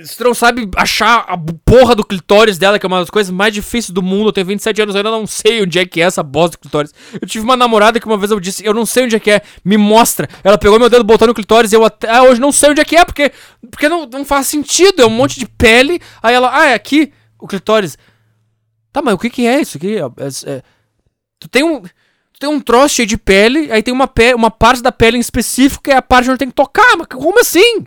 Se tu não sabe achar a porra do clitóris dela, que é uma das coisas mais difíceis do mundo. Eu tenho 27 anos, eu ainda não sei onde é que é essa bosta do clitóris. Eu tive uma namorada que uma vez eu disse, eu não sei onde é que é, me mostra. Ela pegou meu dedo, botou no clitóris e eu até ah, hoje não sei onde é que é, porque, porque não, não faz sentido. É um monte de pele. Aí ela, ah, é aqui o clitóris. Tá, mas o que que é isso aqui? É, é, é tu tem um. Tu tem um troço cheio de pele, aí tem uma, pe uma parte da pele em específico que é a parte onde tem que tocar. Mas como assim?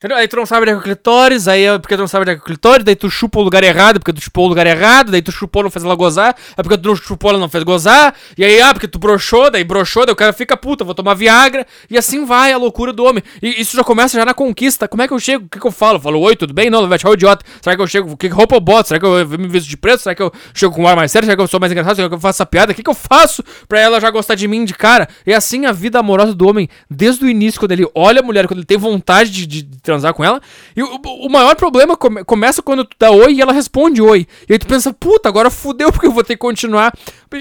Entendeu? Aí tu não sabe onde é, é o clitóris, aí é porque tu não sabe onde é, é o clitóris, daí tu chupa o lugar errado, porque tu chupou o lugar errado, daí tu chupou, não fez ela gozar, é porque tu não chupou, ela não fez gozar, e aí, ah, porque tu broxou, daí broxou, daí o cara fica puta, vou tomar Viagra, e assim vai a loucura do homem. E isso já começa já na conquista. Como é que eu chego? O que, que eu falo? Eu falo, oi, tudo bem? Não, achar o idiota. Será que eu chego? Que roupa eu boto? Será que eu me visto de preto? Será que eu chego com um ar mais sério? Será que eu sou mais engraçado? Será que eu faço essa piada? O que, que eu faço pra ela já gostar de mim de cara? E assim a vida amorosa do homem, desde o início, quando ele olha a mulher, quando ele tem vontade de, de, de transar com ela, e o, o maior problema come, começa quando tu dá oi e ela responde oi. E aí tu pensa, puta, agora fudeu porque eu vou ter que continuar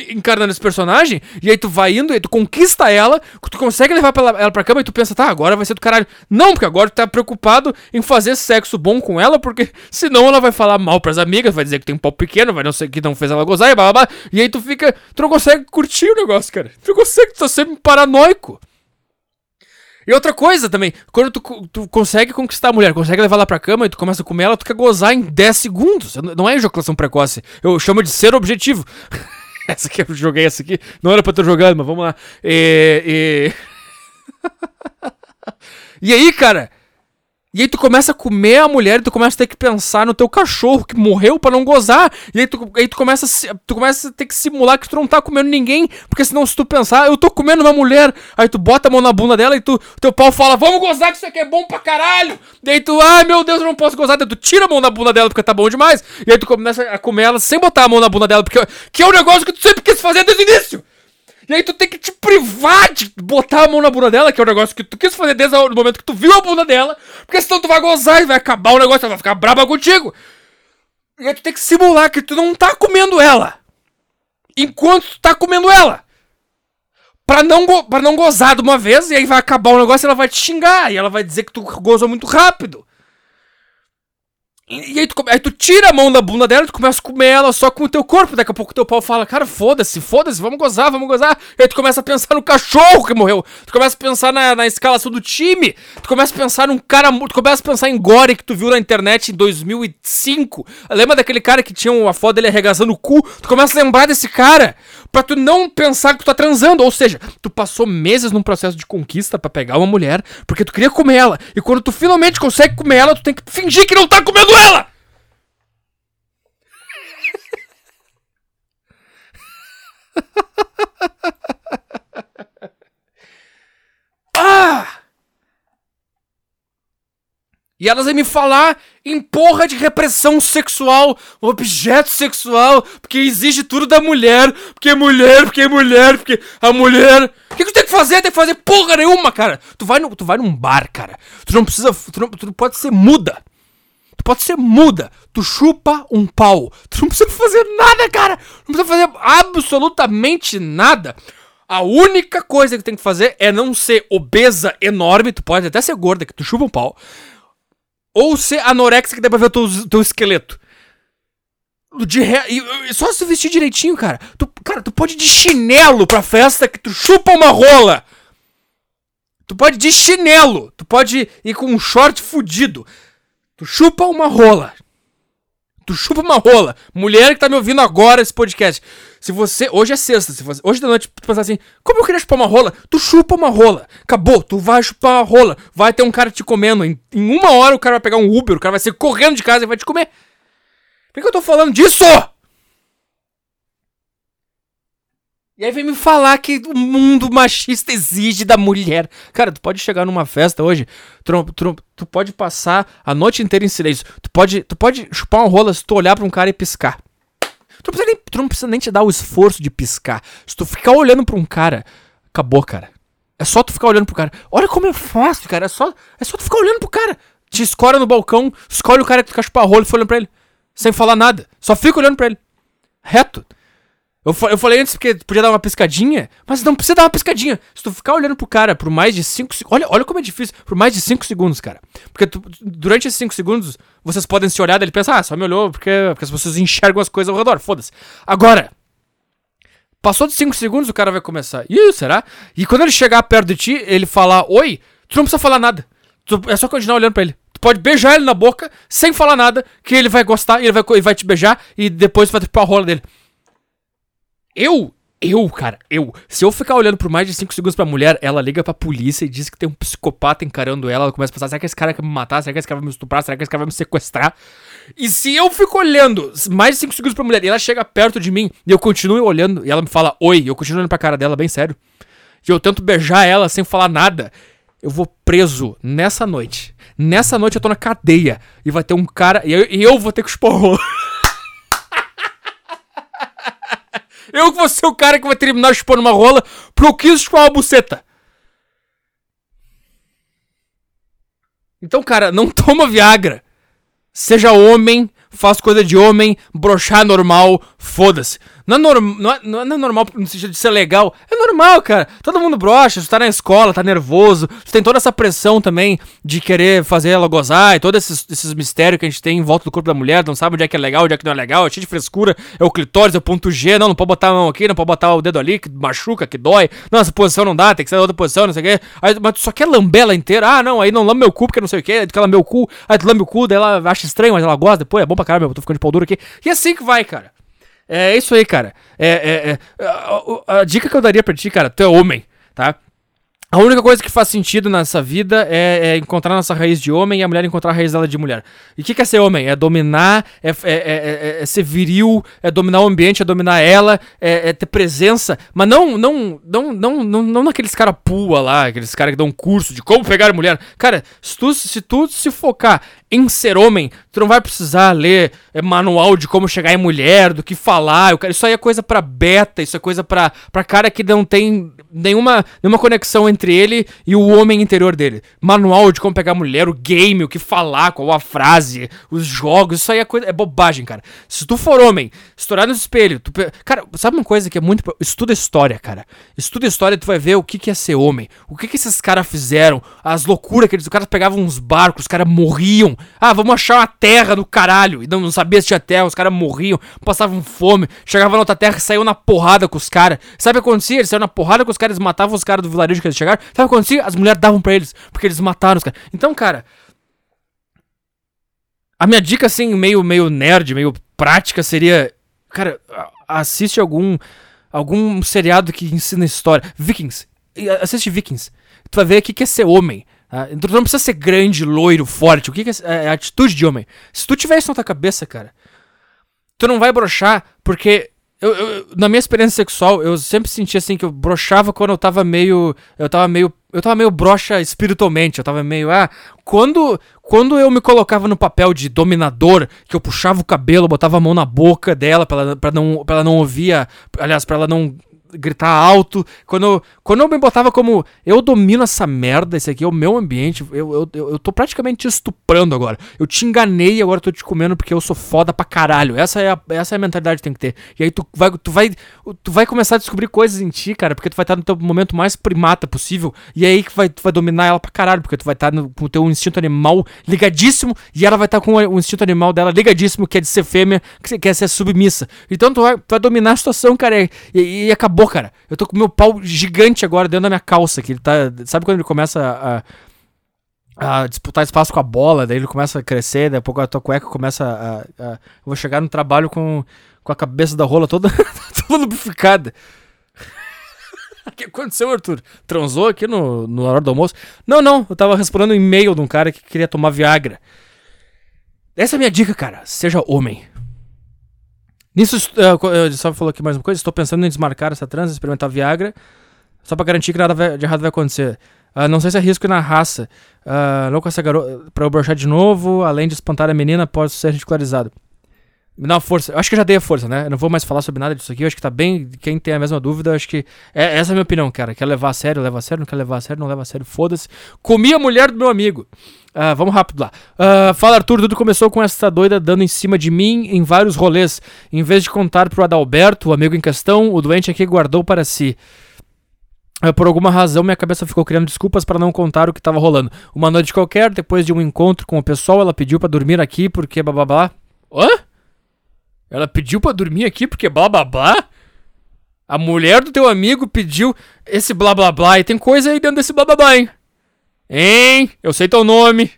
encarnando esse personagem. E aí tu vai indo, e tu conquista ela, tu consegue levar ela pra cama e tu pensa, tá, agora vai ser do caralho. Não, porque agora tu tá preocupado em fazer sexo bom com ela, porque senão ela vai falar mal pras amigas, vai dizer que tem um pau pequeno, vai não sei que não fez ela gozar e blá blá blá. E aí tu fica, tu não consegue curtir o negócio, cara. Tu não consegue, tu tá sempre paranoico. E outra coisa também, quando tu, tu consegue conquistar a mulher, consegue levar ela pra cama e tu começa a comer ela, tu quer gozar em 10 segundos. Não é ejaculação precoce. Eu chamo de ser objetivo. essa aqui eu joguei essa aqui. Não era pra ter jogado, mas vamos lá. E. E, e aí, cara, e aí tu começa a comer a mulher e tu começa a ter que pensar no teu cachorro que morreu para não gozar. E aí tu, aí tu começa a, tu começa a ter que simular que tu não tá comendo ninguém, porque senão se tu pensar, eu tô comendo uma mulher, aí tu bota a mão na bunda dela e tu teu pau fala: "Vamos gozar que isso aqui é bom pra caralho". E aí tu: "Ai, meu Deus, eu não posso gozar". Daí tu tira a mão da bunda dela porque tá bom demais. E aí tu começa a comer ela sem botar a mão na bunda dela, porque que é um negócio que tu sempre quis fazer desde o início. E aí tu tem que te privar de botar a mão na bunda dela, que é um negócio que tu quis fazer desde o momento que tu viu a bunda dela, porque senão tu vai gozar e vai acabar o negócio, ela vai ficar braba contigo. E aí tu tem que simular que tu não tá comendo ela. Enquanto tu tá comendo ela. Pra não, pra não gozar de uma vez, e aí vai acabar o negócio e ela vai te xingar, e ela vai dizer que tu gozou muito rápido. E aí tu, aí tu tira a mão da bunda dela e tu começa a comer ela só com o teu corpo. Daqui a pouco teu pau fala, cara, foda-se, foda-se, vamos gozar, vamos gozar. E aí tu começa a pensar no cachorro que morreu. Tu começa a pensar na, na escalação do time. Tu começa a pensar num cara. Tu começa a pensar em Gore que tu viu na internet em 2005. Lembra daquele cara que tinha uma foto dele arregaçando o cu? Tu começa a lembrar desse cara. Pra tu não pensar que tu tá transando. Ou seja, tu passou meses num processo de conquista para pegar uma mulher, porque tu queria comer ela. E quando tu finalmente consegue comer ela, tu tem que fingir que não tá comendo ela! ah! E elas vêm me falar em porra de repressão sexual, objeto sexual, porque exige tudo da mulher, porque mulher, porque mulher, porque a mulher. O que, que tu tem que fazer? Tem que fazer porra nenhuma, cara. Tu vai, no, tu vai num bar, cara. Tu não precisa. Tu, não, tu pode ser muda. Tu pode ser muda. Tu chupa um pau. Tu não precisa fazer nada, cara. Não precisa fazer absolutamente nada. A única coisa que tu tem que fazer é não ser obesa, enorme. Tu pode até ser gorda, que tu chupa um pau. Ou ser anorexia que dá pra ver o teu, teu esqueleto. De re... só se vestir direitinho, cara. Tu, cara, tu pode ir de chinelo pra festa que tu chupa uma rola. Tu pode ir de chinelo. Tu pode ir com um short fudido. Tu chupa uma rola. Tu chupa uma rola. Mulher que tá me ouvindo agora esse podcast. Se você. Hoje é sexta. Se você, hoje da noite tu pensar assim, como eu queria chupar uma rola? Tu chupa uma rola. Acabou. Tu vai chupar uma rola. Vai ter um cara te comendo. Em, em uma hora o cara vai pegar um Uber. O cara vai ser correndo de casa e vai te comer. Por que eu tô falando disso? E aí vem me falar que o mundo machista exige da mulher. Cara, tu pode chegar numa festa hoje, tu, tu, tu pode passar a noite inteira em silêncio. Tu pode, tu pode chupar uma rola se tu olhar pra um cara e piscar. Tu não, precisa nem, tu não precisa nem te dar o esforço de piscar. Se tu ficar olhando pra um cara, acabou, cara. É só tu ficar olhando pro cara. Olha como é fácil, cara. É só, é só tu ficar olhando pro cara. Te escora no balcão, escolhe o cara que tu rola e fica olhando pra ele. Sem falar nada. Só fica olhando pra ele. Reto. Eu, eu falei antes porque podia dar uma piscadinha, mas não precisa dar uma piscadinha. Se tu ficar olhando pro cara por mais de 5 segundos. Olha, olha como é difícil. Por mais de 5 segundos, cara. Porque tu, durante esses 5 segundos, vocês podem se olhar e ele pensa, ah, só me olhou porque, porque as pessoas enxergam as coisas ao redor. Foda-se. Agora. Passou de 5 segundos, o cara vai começar. Ih, será? E quando ele chegar perto de ti, ele falar oi, tu não precisa falar nada. Tu, é só continuar olhando pra ele. Tu pode beijar ele na boca, sem falar nada, que ele vai gostar e ele vai, ele vai te beijar e depois vai tripar a rola dele. Eu, eu, cara, eu. Se eu ficar olhando por mais de 5 segundos pra mulher, ela liga pra polícia e diz que tem um psicopata encarando ela. Ela começa a pensar: será que esse cara quer me matar? Será que esse cara vai me estuprar? Será que esse cara vai me sequestrar? E se eu fico olhando mais de 5 segundos pra mulher e ela chega perto de mim e eu continuo olhando e ela me fala oi, eu continuo olhando pra cara dela, bem sério. E eu tento beijar ela sem falar nada. Eu vou preso nessa noite. Nessa noite eu tô na cadeia. E vai ter um cara. E eu, e eu vou ter que expor Eu que vou ser o cara que vai terminar chupando uma rola eu quis chupar uma buceta. Então, cara, não toma Viagra. Seja homem, faz coisa de homem, brochar normal, foda-se. Não é, norm, não, é, não é normal no sentido de ser legal. É normal, cara. Todo mundo brocha, tu tá na escola, tá nervoso. Tu tem toda essa pressão também de querer fazer ela gozar e todos esses, esses mistérios que a gente tem em volta do corpo da mulher. Não sabe onde é que é legal, onde é que não é legal. É cheio de frescura. É o clitóris, é o ponto G. Não, não pode botar a mão aqui, não pode botar o dedo ali, que machuca, que dói. Não, essa posição não dá, tem que ser outra posição, não sei o quê. Aí, mas tu só quer lamber ela inteira. Ah, não, aí não lambe meu cu porque não sei o quê. Aí tu quer lamber o cu, aí tu lambe o cu, daí ela acha estranho, mas ela gosta depois. É bom pra caramba, eu tô ficando de pau duro aqui. E é assim que vai, cara. É isso aí, cara. É, é, é a, a, dica que eu daria pra ti, cara, tu é homem, tá? A única coisa que faz sentido nessa vida é, é, encontrar nossa raiz de homem e a mulher encontrar a raiz dela de mulher. E o que, que, é ser homem? É dominar, é, é, é, ser viril, é dominar o ambiente, é dominar ela, é, ter presença. Mas não, não, não, não, não, não naqueles cara pua lá, aqueles caras que dão um curso de como pegar mulher. Cara, se tu se, tu se focar em ser homem, tu não vai precisar ler é, manual de como chegar em mulher, do que falar. Isso aí é coisa pra beta, isso é coisa pra cara que não tem nenhuma, nenhuma conexão entre ele e o homem interior dele. Manual de como pegar mulher, o game, o que falar, qual a frase, os jogos, isso aí é, coisa, é bobagem, cara. Se tu for homem, estourar no espelho, tu, cara, sabe uma coisa que é muito. Estuda história, cara. Estuda história tu vai ver o que, que é ser homem. O que, que esses caras fizeram, as loucuras que eles. Os caras pegavam uns barcos, os caras morriam ah, vamos achar uma terra no caralho. E não, não sabia se tinha terra, os caras morriam, passavam fome, chegavam na outra terra e saíam na porrada com os caras. Sabe o que acontecia? Eles saíam na porrada com os caras, matavam os caras do vilarejo que eles chegaram. Sabe o que acontecia? As mulheres davam pra eles, porque eles mataram os caras. Então, cara. A minha dica, assim, meio, meio nerd, meio prática, seria. Cara, assiste algum algum seriado que ensina história. Vikings. Assiste Vikings. Tu vai ver o que é ser homem. Tu não precisa ser grande, loiro, forte. O que, que é, é, é atitude de homem? Se tu tiver isso na tua cabeça, cara, tu não vai brochar, porque eu, eu, na minha experiência sexual, eu sempre senti assim que eu brochava quando eu tava meio. Eu tava meio. Eu tava meio brocha espiritualmente. Eu tava meio. Ah, quando. Quando eu me colocava no papel de dominador, que eu puxava o cabelo, botava a mão na boca dela pra ela, pra não, pra ela não ouvir. Aliás, pra ela não gritar alto. Quando, quando eu me botava como eu domino essa merda, esse aqui é o meu ambiente, eu, eu, eu, eu tô praticamente te estuprando agora. Eu te enganei agora eu tô te comendo porque eu sou foda pra caralho. Essa é a, essa é a mentalidade que tem que ter. E aí tu vai, tu, vai, tu vai começar a descobrir coisas em ti, cara, porque tu vai estar no teu momento mais primata possível. E é aí que vai, tu vai dominar ela pra caralho, porque tu vai estar no, com o teu instinto animal ligadíssimo e ela vai estar com o instinto animal dela ligadíssimo, que é de ser fêmea, que quer ser submissa. Então tu vai, tu vai dominar a situação, cara, e, e, e acabou acabou, cara. Eu tô com meu pau gigante agora dentro da minha calça, que ele tá. Sabe quando ele começa a, a disputar espaço com a bola, daí ele começa a crescer, daí a pouco a tua cueca começa a. a eu vou chegar no trabalho com, com a cabeça da rola toda, toda lubrificada. O que aconteceu, Arthur? Transou aqui no, no hora do almoço? Não, não. Eu tava respondendo um e-mail de um cara que queria tomar Viagra. Essa é a minha dica, cara. Seja homem. Nisso, uh, só falou aqui mais uma coisa. Estou pensando em desmarcar essa trans, experimentar Viagra, só para garantir que nada de errado vai acontecer. Uh, não sei se é risco na raça. Uh, não com essa garota. Pra eu brochar de novo, além de espantar a menina, pode ser ridicularizado. Uma força. Eu acho que eu já dei a força, né? Eu não vou mais falar sobre nada disso aqui. Eu acho que tá bem. Quem tem a mesma dúvida, acho que. É, essa é a minha opinião, cara. Quer levar a sério, leva a sério. Não quer levar a sério, não leva a sério. Foda-se. Comi a mulher do meu amigo. Uh, vamos rápido lá. Uh, fala, Arthur. Tudo começou com essa doida dando em cima de mim em vários rolês. Em vez de contar pro Adalberto, o amigo em questão, o doente aqui guardou para si. Uh, por alguma razão, minha cabeça ficou criando desculpas para não contar o que estava rolando. Uma noite qualquer, depois de um encontro com o pessoal, ela pediu para dormir aqui porque blá blá blá. Hã? Ela pediu para dormir aqui porque blá blá blá? A mulher do teu amigo pediu esse blá blá blá e tem coisa aí dentro desse blá blá blá, hein? Hein? Eu sei teu nome.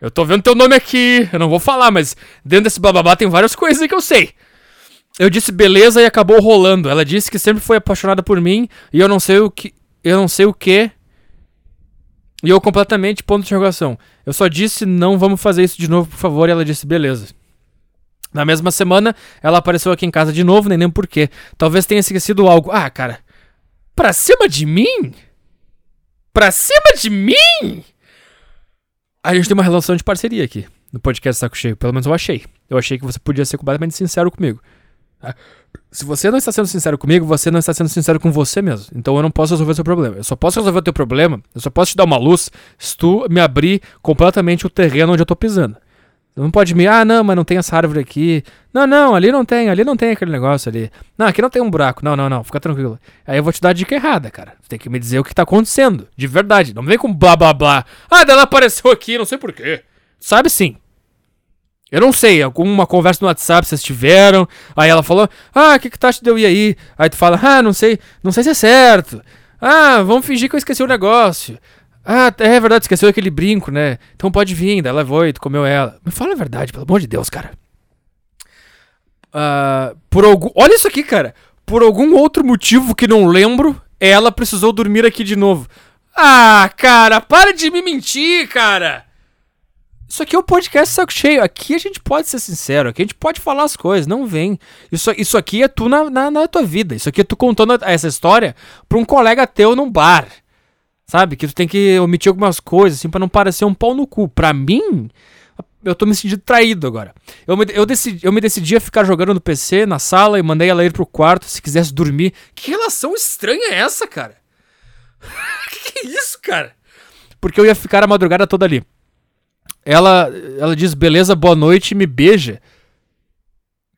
Eu tô vendo teu nome aqui. Eu não vou falar, mas dentro desse blá blá blá tem várias coisas aí que eu sei. Eu disse beleza e acabou rolando. Ela disse que sempre foi apaixonada por mim e eu não sei o que. Eu não sei o que. E eu completamente ponto de interrogação. Eu só disse não vamos fazer isso de novo, por favor, e ela disse beleza. Na mesma semana, ela apareceu aqui em casa de novo, nem lembro porquê. Talvez tenha esquecido algo. Ah, cara, pra cima de mim? Pra cima de mim? A gente tem uma relação de parceria aqui no podcast Saco Cheio. Pelo menos eu achei. Eu achei que você podia ser completamente sincero comigo. Tá? Se você não está sendo sincero comigo, você não está sendo sincero com você mesmo. Então eu não posso resolver o seu problema. Eu só posso resolver o teu problema, eu só posso te dar uma luz se tu me abrir completamente o terreno onde eu tô pisando. Não pode me, ah, não, mas não tem essa árvore aqui. Não, não, ali não tem, ali não tem aquele negócio ali. Não, aqui não tem um buraco. Não, não, não, fica tranquilo. Aí eu vou te dar a dica errada, cara. Você tem que me dizer o que tá acontecendo, de verdade. Não vem com blá blá blá. Ah, dela apareceu aqui, não sei porquê. Sabe sim. Eu não sei, alguma conversa no WhatsApp vocês tiveram. Aí ela falou: Ah, o que que tá de eu ir aí? Aí tu fala: Ah, não sei, não sei se é certo. Ah, vamos fingir que eu esqueci o negócio. Ah, é verdade, esqueceu aquele brinco, né? Então pode vir, daí ela e tu comeu ela. Me fala a verdade, pelo amor de Deus, cara. Uh, por algum. Olha isso aqui, cara. Por algum outro motivo que não lembro, ela precisou dormir aqui de novo. Ah, cara, para de me mentir, cara. Isso aqui é o um podcast saco cheio. Aqui a gente pode ser sincero, aqui a gente pode falar as coisas, não vem. Isso, isso aqui é tu na, na, na tua vida. Isso aqui é tu contando essa história pra um colega teu num bar. Sabe? Que tu tem que omitir algumas coisas, assim, pra não parecer um pau no cu. Pra mim, eu tô me sentindo traído agora. Eu me, eu, decidi, eu me decidi a ficar jogando no PC, na sala, e mandei ela ir pro quarto se quisesse dormir. Que relação estranha é essa, cara? que, que é isso, cara? Porque eu ia ficar a madrugada toda ali. Ela, ela diz, beleza, boa noite, me beija.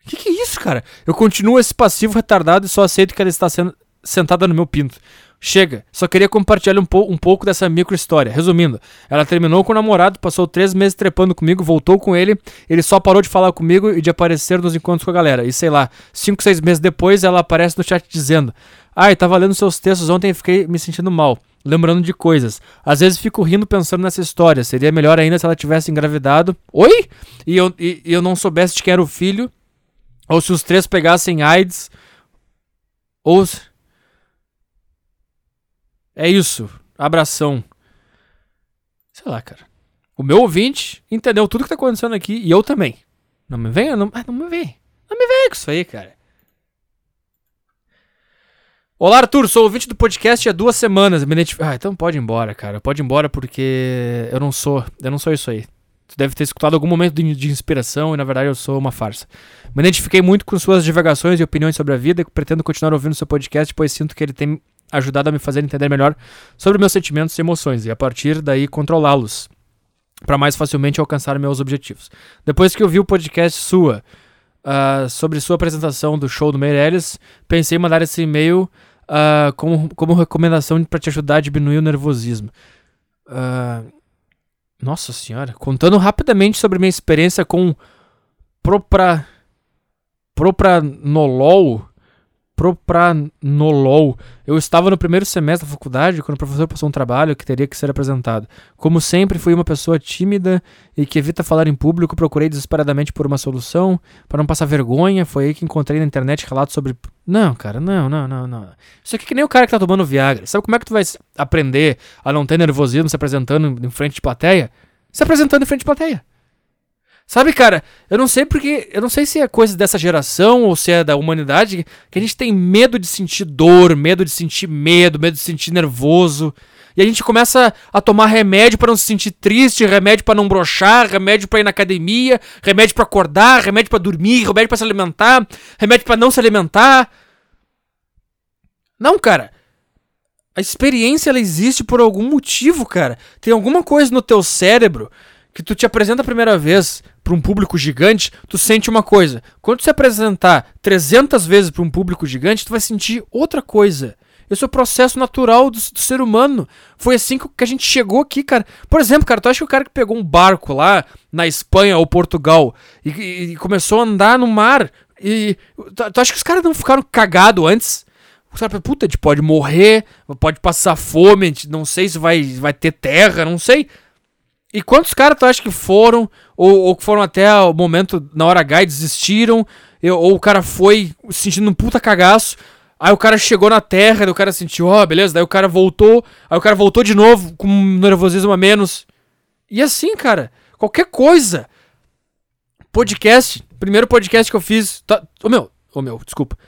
Que que é isso, cara? Eu continuo esse passivo retardado e só aceito que ela está sendo sentada no meu pinto. Chega, só queria compartilhar um, po um pouco dessa micro história. Resumindo, ela terminou com o namorado, passou três meses trepando comigo, voltou com ele, ele só parou de falar comigo e de aparecer nos encontros com a galera. E sei lá, cinco, seis meses depois ela aparece no chat dizendo: Ai, tava lendo seus textos ontem e fiquei me sentindo mal, lembrando de coisas. Às vezes fico rindo pensando nessa história. Seria melhor ainda se ela tivesse engravidado. Oi? E eu, e, e eu não soubesse de quem era o filho. Ou se os três pegassem AIDS Ouça. É isso. Abração. Sei lá, cara. O meu ouvinte entendeu tudo que tá acontecendo aqui e eu também. Não me venha, não, ah, não me vem. Não me venha com isso aí, cara. Olá, Arthur, sou ouvinte do podcast há duas semanas. Me identif... Ah, então pode ir embora, cara. Pode ir embora porque eu não sou. Eu não sou isso aí. Tu deve ter escutado algum momento de, de inspiração e na verdade eu sou uma farsa. Me identifiquei muito com suas divagações e opiniões sobre a vida e pretendo continuar ouvindo seu podcast, pois sinto que ele tem ajudado a me fazer entender melhor sobre meus sentimentos e emoções e a partir daí controlá-los para mais facilmente alcançar meus objetivos. Depois que eu vi o podcast sua uh, sobre sua apresentação do show do Meirelles, pensei em mandar esse e-mail uh, como, como recomendação para te ajudar a diminuir o nervosismo. Uh, nossa senhora, contando rapidamente sobre minha experiência com propra propranolol propranolol. Eu estava no primeiro semestre da faculdade quando o professor passou um trabalho que teria que ser apresentado. Como sempre, fui uma pessoa tímida e que evita falar em público, procurei desesperadamente por uma solução para não passar vergonha. Foi aí que encontrei na internet relatos sobre. Não, cara, não, não, não, não. Isso aqui é que nem o cara que tá tomando Viagra. Sabe como é que tu vai aprender a não ter nervosismo se apresentando em frente de plateia? Se apresentando em frente de plateia. Sabe, cara, eu não sei porque. Eu não sei se é coisa dessa geração ou se é da humanidade que a gente tem medo de sentir dor, medo de sentir medo, medo de sentir nervoso. E a gente começa a tomar remédio para não se sentir triste, remédio para não brochar, remédio para ir na academia, remédio para acordar, remédio para dormir, remédio para se alimentar, remédio para não se alimentar. Não, cara. A experiência ela existe por algum motivo, cara. Tem alguma coisa no teu cérebro que tu te apresenta a primeira vez para um público gigante, tu sente uma coisa. Quando se apresentar 300 vezes para um público gigante, tu vai sentir outra coisa. Esse é o processo natural do, do, ser humano. Foi assim que a gente chegou aqui, cara. Por exemplo, cara, tu acha que o cara que pegou um barco lá na Espanha ou Portugal e, e, e começou a andar no mar e tu, tu acha que os caras não ficaram cagados antes? Os caras, puta, a gente pode morrer, pode passar fome, a gente não sei se vai, vai ter terra, não sei. E quantos caras tu acha que foram, ou, ou que foram até o momento, na hora H, desistiram, ou o cara foi sentindo um puta cagaço, aí o cara chegou na terra, daí o cara sentiu, ó, oh, beleza, daí o cara voltou, aí o cara voltou de novo, com um nervosismo a menos. E assim, cara, qualquer coisa. Podcast, primeiro podcast que eu fiz. Tá, ô meu, ô meu, desculpa.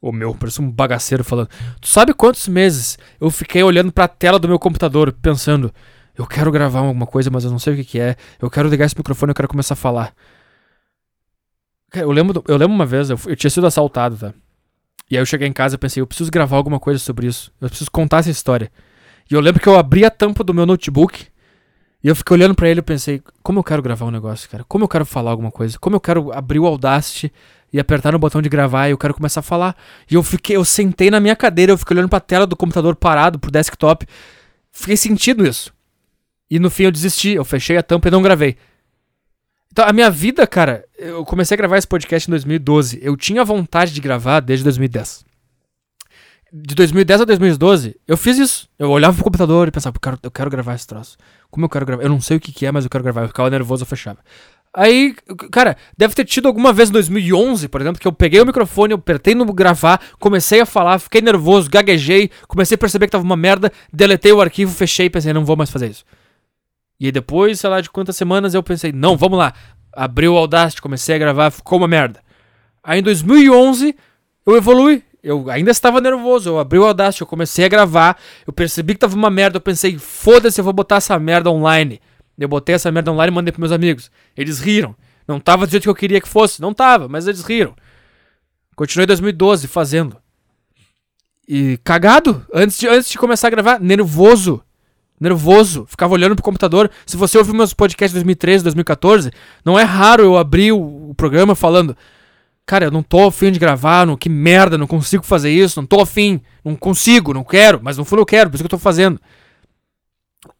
Ô meu, parece um bagaceiro falando. Tu sabe quantos meses eu fiquei olhando pra tela do meu computador, pensando eu quero gravar alguma coisa, mas eu não sei o que, que é. Eu quero ligar esse microfone, eu quero começar a falar. Eu lembro, eu lembro uma vez, eu, eu tinha sido assaltado, tá? E aí eu cheguei em casa e pensei, eu preciso gravar alguma coisa sobre isso. Eu preciso contar essa história. E eu lembro que eu abri a tampa do meu notebook e eu fiquei olhando para ele e pensei, como eu quero gravar um negócio, cara? Como eu quero falar alguma coisa? Como eu quero abrir o Audacity e apertar no botão de gravar e eu quero começar a falar? E eu fiquei, eu sentei na minha cadeira, eu fiquei olhando para a tela do computador parado, pro desktop. Fiquei sentindo isso. E no fim eu desisti, eu fechei a tampa e não gravei. Então, a minha vida, cara, eu comecei a gravar esse podcast em 2012. Eu tinha vontade de gravar desde 2010. De 2010 a 2012, eu fiz isso. Eu olhava pro computador e pensava, quero, eu quero gravar esse troço. Como eu quero gravar? Eu não sei o que, que é, mas eu quero gravar. Eu ficava nervoso, eu fechava. Aí, cara, deve ter tido alguma vez em 2011, por exemplo, que eu peguei o microfone, eu apertei no gravar, comecei a falar, fiquei nervoso, gaguejei, comecei a perceber que tava uma merda, deletei o arquivo, fechei e pensei, não vou mais fazer isso. E depois, sei lá de quantas semanas, eu pensei, não, vamos lá. Abri o Audacity, comecei a gravar, ficou uma merda. Aí em 2011, eu evolui. Eu ainda estava nervoso, eu abri o Audacity, eu comecei a gravar, eu percebi que tava uma merda, eu pensei, foda-se, eu vou botar essa merda online. Eu botei essa merda online e mandei pros meus amigos. Eles riram. Não tava do jeito que eu queria que fosse, não tava, mas eles riram. Continuei em 2012 fazendo. E cagado, antes de, antes de começar a gravar, nervoso nervoso, ficava olhando pro computador. Se você ouviu meus podcasts de 2013, 2014, não é raro eu abrir o, o, programa falando: Cara, eu não tô afim de gravar, não, que merda, não consigo fazer isso, não tô afim, não consigo, não quero, mas no fundo eu quero, por isso que eu tô fazendo.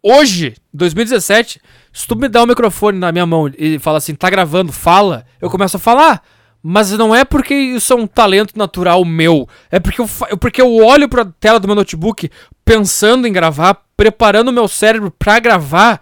Hoje, 2017, se tu me dá o um microfone na minha mão e fala assim, tá gravando, fala, eu começo a falar. Mas não é porque isso é um talento natural meu. É porque eu, porque eu olho pra tela do meu notebook pensando em gravar, preparando o meu cérebro pra gravar.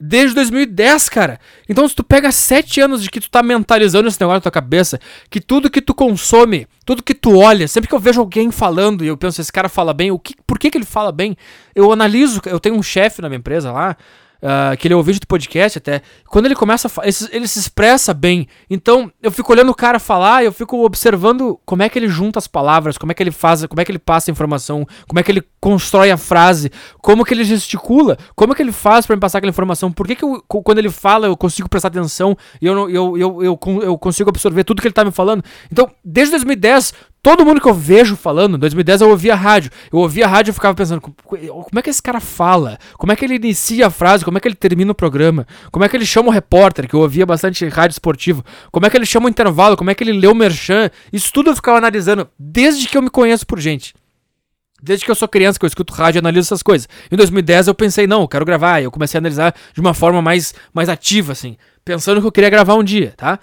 Desde 2010, cara. Então, se tu pega sete anos de que tu tá mentalizando esse negócio na tua cabeça, que tudo que tu consome, tudo que tu olha, sempre que eu vejo alguém falando e eu penso, esse cara fala bem, o que, por que, que ele fala bem? Eu analiso, eu tenho um chefe na minha empresa lá, uh, que ele ouviu de podcast até, quando ele começa a ele, ele se expressa bem. Então, eu fico olhando o cara falar, eu fico observando como é que ele junta as palavras, como é que ele faz, como é que ele passa a informação, como é que ele constrói a frase, como que ele gesticula, como é que ele faz para me passar aquela informação, por que, que eu, quando ele fala eu consigo prestar atenção e eu, eu, eu, eu, eu consigo absorver tudo que ele tá me falando. Então, desde 2010, Todo mundo que eu vejo falando, em 2010 eu ouvia rádio. Eu ouvia rádio e ficava pensando, como é que esse cara fala? Como é que ele inicia a frase? Como é que ele termina o programa? Como é que ele chama o repórter, que eu ouvia bastante rádio esportivo? Como é que ele chama o intervalo? Como é que ele lê o merchan? Isso tudo eu ficava analisando desde que eu me conheço por gente. Desde que eu sou criança, que eu escuto rádio e analiso essas coisas. Em 2010 eu pensei, não, eu quero gravar. Eu comecei a analisar de uma forma mais, mais ativa, assim. Pensando que eu queria gravar um dia, tá?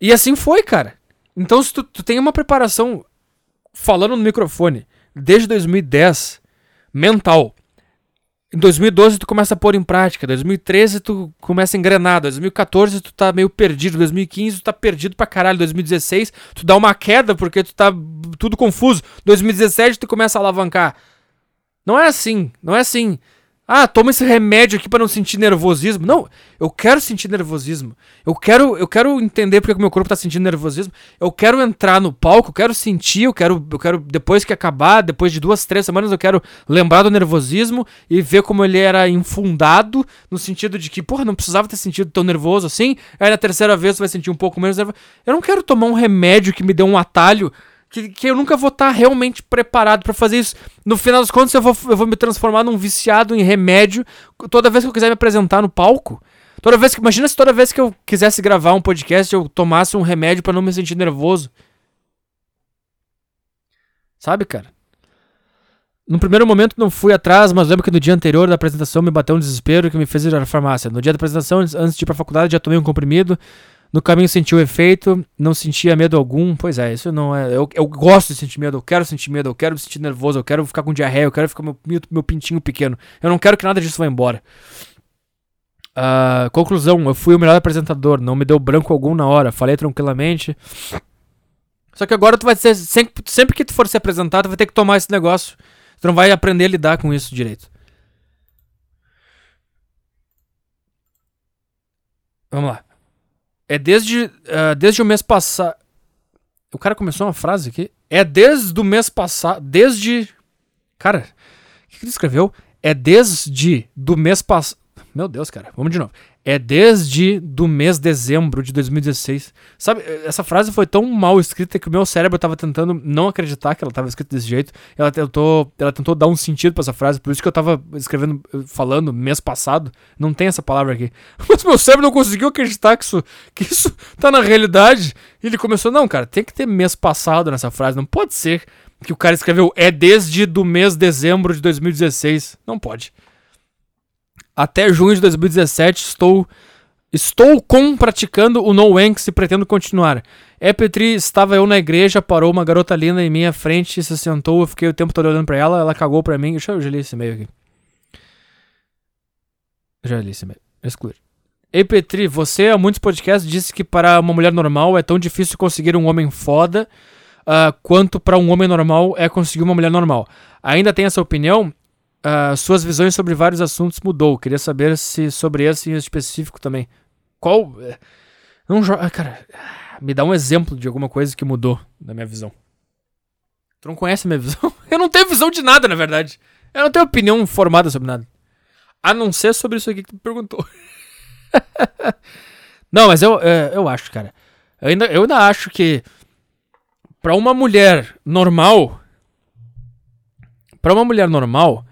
E assim foi, cara. Então, se tu, tu tem uma preparação falando no microfone desde 2010, mental. Em 2012 tu começa a pôr em prática, 2013 tu começa a engrenar, 2014 tu tá meio perdido, 2015 tu tá perdido pra caralho, 2016 tu dá uma queda porque tu tá tudo confuso, 2017 tu começa a alavancar. Não é assim, não é assim. Ah, toma esse remédio aqui para não sentir nervosismo. Não, eu quero sentir nervosismo. Eu quero, eu quero entender porque o meu corpo tá sentindo nervosismo. Eu quero entrar no palco, eu quero sentir, eu quero, eu quero depois que acabar, depois de duas, três semanas, eu quero lembrar do nervosismo e ver como ele era infundado no sentido de que, porra, não precisava ter sentido tão nervoso assim. Aí na terceira vez você vai sentir um pouco menos nervoso. Eu não quero tomar um remédio que me dê um atalho que, que eu nunca vou estar tá realmente preparado para fazer isso. No final das contas, eu vou, eu vou me transformar num viciado em remédio toda vez que eu quiser me apresentar no palco. Toda vez que, imagina se toda vez que eu quisesse gravar um podcast eu tomasse um remédio para não me sentir nervoso. Sabe, cara? No primeiro momento não fui atrás, mas lembro que no dia anterior da apresentação me bateu um desespero que me fez ir à farmácia. No dia da apresentação, antes de ir pra faculdade, já tomei um comprimido. No caminho senti o efeito, não sentia medo algum. Pois é, isso não é. Eu, eu gosto de sentir medo, eu quero sentir medo, eu quero me sentir nervoso, eu quero ficar com diarreia, eu quero ficar com meu, meu pintinho pequeno. Eu não quero que nada disso vá embora. Uh, conclusão, eu fui o melhor apresentador, não me deu branco algum na hora, falei tranquilamente. Só que agora tu vai ser. Sempre, sempre que tu for se apresentar, tu vai ter que tomar esse negócio. Tu não vai aprender a lidar com isso direito. Vamos lá. É desde, uh, desde o mês passado. O cara começou uma frase aqui. É desde o mês passado. Desde. Cara, o que, que ele escreveu? É desde do mês passado. Meu Deus, cara. Vamos de novo. É desde do mês de dezembro de 2016. Sabe, essa frase foi tão mal escrita que o meu cérebro tava tentando não acreditar que ela tava escrita desse jeito. Ela tentou, ela tentou dar um sentido para essa frase, por isso que eu tava escrevendo, falando mês passado. Não tem essa palavra aqui. Mas meu cérebro não conseguiu acreditar que isso, que isso tá na realidade. E ele começou, não, cara, tem que ter mês passado nessa frase. Não pode ser que o cara escreveu é desde do mês de dezembro de 2016. Não pode. Até junho de 2017 estou estou com praticando o no wanks e pretendo continuar. É Petri, estava eu na igreja, parou uma garota linda em minha frente, se sentou, eu fiquei o tempo todo olhando para ela, ela cagou para mim. Deixa eu já li esse e-mail aqui. Já li esse e-mail. Excluir. Ei Petri, você há muitos podcasts disse que para uma mulher normal é tão difícil conseguir um homem foda uh, quanto para um homem normal é conseguir uma mulher normal. Ainda tem essa opinião? Uh, suas visões sobre vários assuntos mudou. Queria saber se sobre esse em específico também. Qual. Eh, não joga. Cara, me dá um exemplo de alguma coisa que mudou na minha visão. Tu não conhece a minha visão? Eu não tenho visão de nada, na verdade. Eu não tenho opinião formada sobre nada. A não ser sobre isso aqui que tu perguntou. não, mas eu, eh, eu acho, cara. Eu ainda, eu ainda acho que. Pra uma mulher normal. Pra uma mulher normal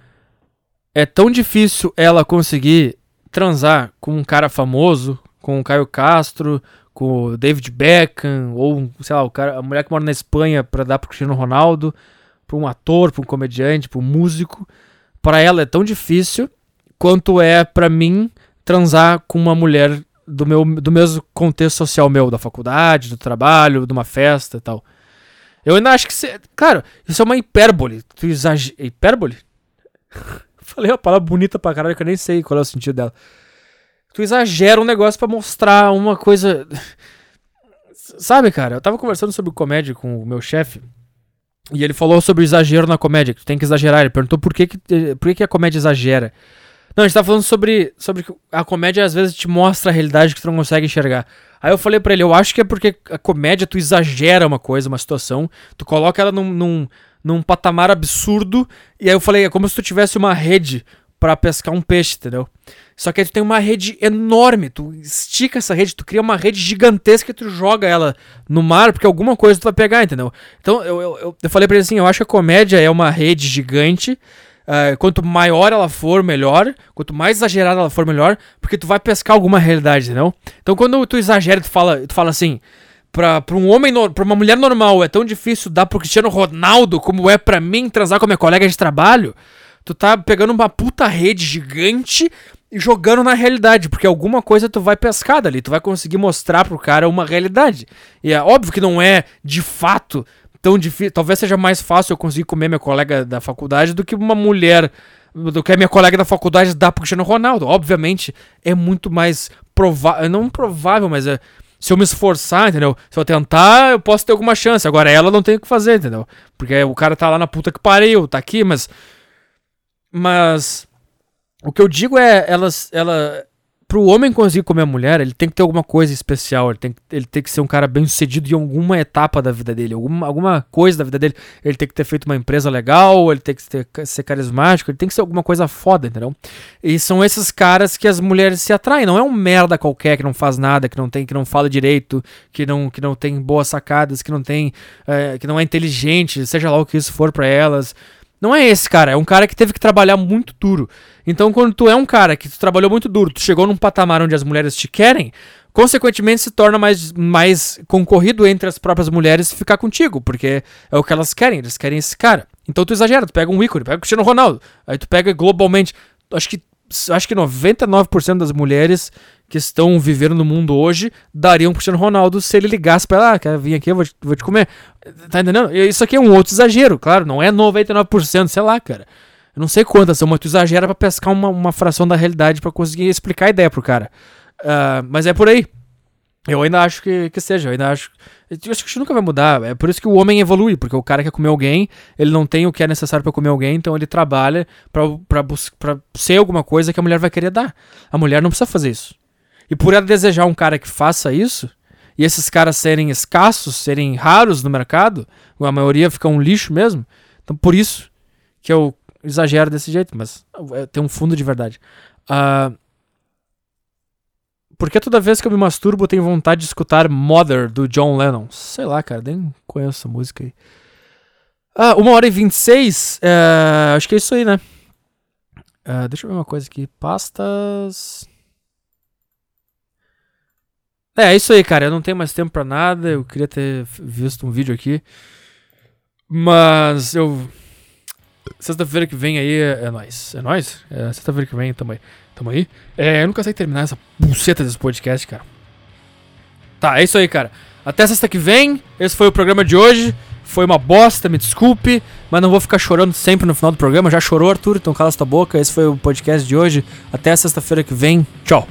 é tão difícil ela conseguir transar com um cara famoso, com o Caio Castro, com o David Beckham, ou, sei lá, o cara, a mulher que mora na Espanha para dar pro Cristiano Ronaldo, pra um ator, pra um comediante, pra um músico. Para ela é tão difícil quanto é para mim transar com uma mulher do, meu, do mesmo contexto social meu, da faculdade, do trabalho, de uma festa e tal. Eu ainda acho que. Cê, claro, isso é uma hipérbole. Tu exager... Hipérbole? Falei uma palavra bonita pra caralho que eu nem sei qual é o sentido dela. Tu exagera um negócio para mostrar uma coisa. Sabe, cara, eu tava conversando sobre comédia com o meu chefe. E ele falou sobre exagero na comédia, que tu tem que exagerar. Ele perguntou por que, que, por que, que a comédia exagera. Não, a gente tá falando sobre, sobre a comédia às vezes te mostra a realidade que tu não consegue enxergar. Aí eu falei para ele, eu acho que é porque a comédia tu exagera uma coisa, uma situação, tu coloca ela num, num, num patamar absurdo, e aí eu falei, é como se tu tivesse uma rede para pescar um peixe, entendeu? Só que aí tu tem uma rede enorme, tu estica essa rede, tu cria uma rede gigantesca e tu joga ela no mar, porque alguma coisa tu vai pegar, entendeu? Então eu, eu, eu, falei pra ele assim, eu acho que a comédia é uma rede gigante, uh, quanto maior ela for, melhor, quanto mais exagerada ela for, melhor, porque tu vai pescar alguma realidade, entendeu? Então quando tu exagera, tu fala, tu fala assim, pra, pra um homem, pra uma mulher normal, é tão difícil dar pro Cristiano Ronaldo como é pra mim transar com a minha colega de trabalho, tu tá pegando uma puta rede gigante e jogando na realidade, porque alguma coisa tu vai pescar dali, tu vai conseguir mostrar pro cara uma realidade. E é óbvio que não é de fato tão difícil, talvez seja mais fácil eu conseguir comer minha colega da faculdade do que uma mulher do que a minha colega da faculdade dá pro Cristiano Ronaldo. Obviamente é muito mais provável, não provável, mas é se eu me esforçar, entendeu? Se eu tentar, eu posso ter alguma chance. Agora ela não tem o que fazer, entendeu? Porque o cara tá lá na puta que pariu, tá aqui, mas mas o que eu digo é, elas, ela, pro homem conseguir comer a mulher, ele tem que ter alguma coisa especial, ele tem, ele tem que ser um cara bem sucedido em alguma etapa da vida dele, alguma, alguma coisa da vida dele. Ele tem que ter feito uma empresa legal, ele tem que ter, ser carismático, ele tem que ser alguma coisa foda, entendeu? E são esses caras que as mulheres se atraem, não é um merda qualquer que não faz nada, que não tem, que não fala direito, que não, que não tem boas sacadas, que não tem, é, que não é inteligente, seja lá o que isso for para elas. Não é esse cara, é um cara que teve que trabalhar muito duro. Então, quando tu é um cara que trabalhou muito duro, tu chegou num patamar onde as mulheres te querem, consequentemente se torna mais, mais concorrido entre as próprias mulheres ficar contigo, porque é o que elas querem, eles querem esse cara. Então tu exagera, tu pega um ícone, pega o Cristiano Ronaldo, aí tu pega globalmente, acho que acho que 99% das mulheres que estão vivendo no mundo hoje dariam pro Cristiano Ronaldo se ele ligasse pra ela, ah, quer vir aqui, eu vou te, vou te comer. Tá entendendo? Isso aqui é um outro exagero, claro, não é 99%, sei lá, cara. Eu não sei quantas são, mas tu exagera pra pescar uma, uma fração da realidade para conseguir explicar a ideia pro cara. Uh, mas é por aí. Eu ainda acho que, que seja, eu ainda acho. Eu acho que isso nunca vai mudar. É por isso que o homem evolui, porque o cara quer comer alguém, ele não tem o que é necessário para comer alguém, então ele trabalha pra ser alguma coisa que a mulher vai querer dar. A mulher não precisa fazer isso. E por ela desejar um cara que faça isso, e esses caras serem escassos, serem raros no mercado, a maioria fica um lixo mesmo. Então por isso que eu exagero desse jeito, mas é, tem um fundo de verdade. Uh, por que toda vez que eu me masturbo eu tenho vontade de escutar Mother do John Lennon? Sei lá, cara, nem conheço essa música aí. Ah, uma hora e 26. É, acho que é isso aí, né? Uh, deixa eu ver uma coisa aqui. Pastas. É, é isso aí, cara. Eu não tenho mais tempo pra nada. Eu queria ter visto um vídeo aqui. Mas eu. Sexta-feira que vem aí é, é nóis. É nóis? É, Sexta-feira que vem tamo aí. Tamo aí. É, eu nunca sei terminar essa buceta desse podcast, cara. Tá, é isso aí, cara. Até sexta que vem. Esse foi o programa de hoje. Foi uma bosta, me desculpe. Mas não vou ficar chorando sempre no final do programa. Já chorou, Arthur? Então cala tua boca. Esse foi o podcast de hoje. Até sexta-feira que vem. Tchau.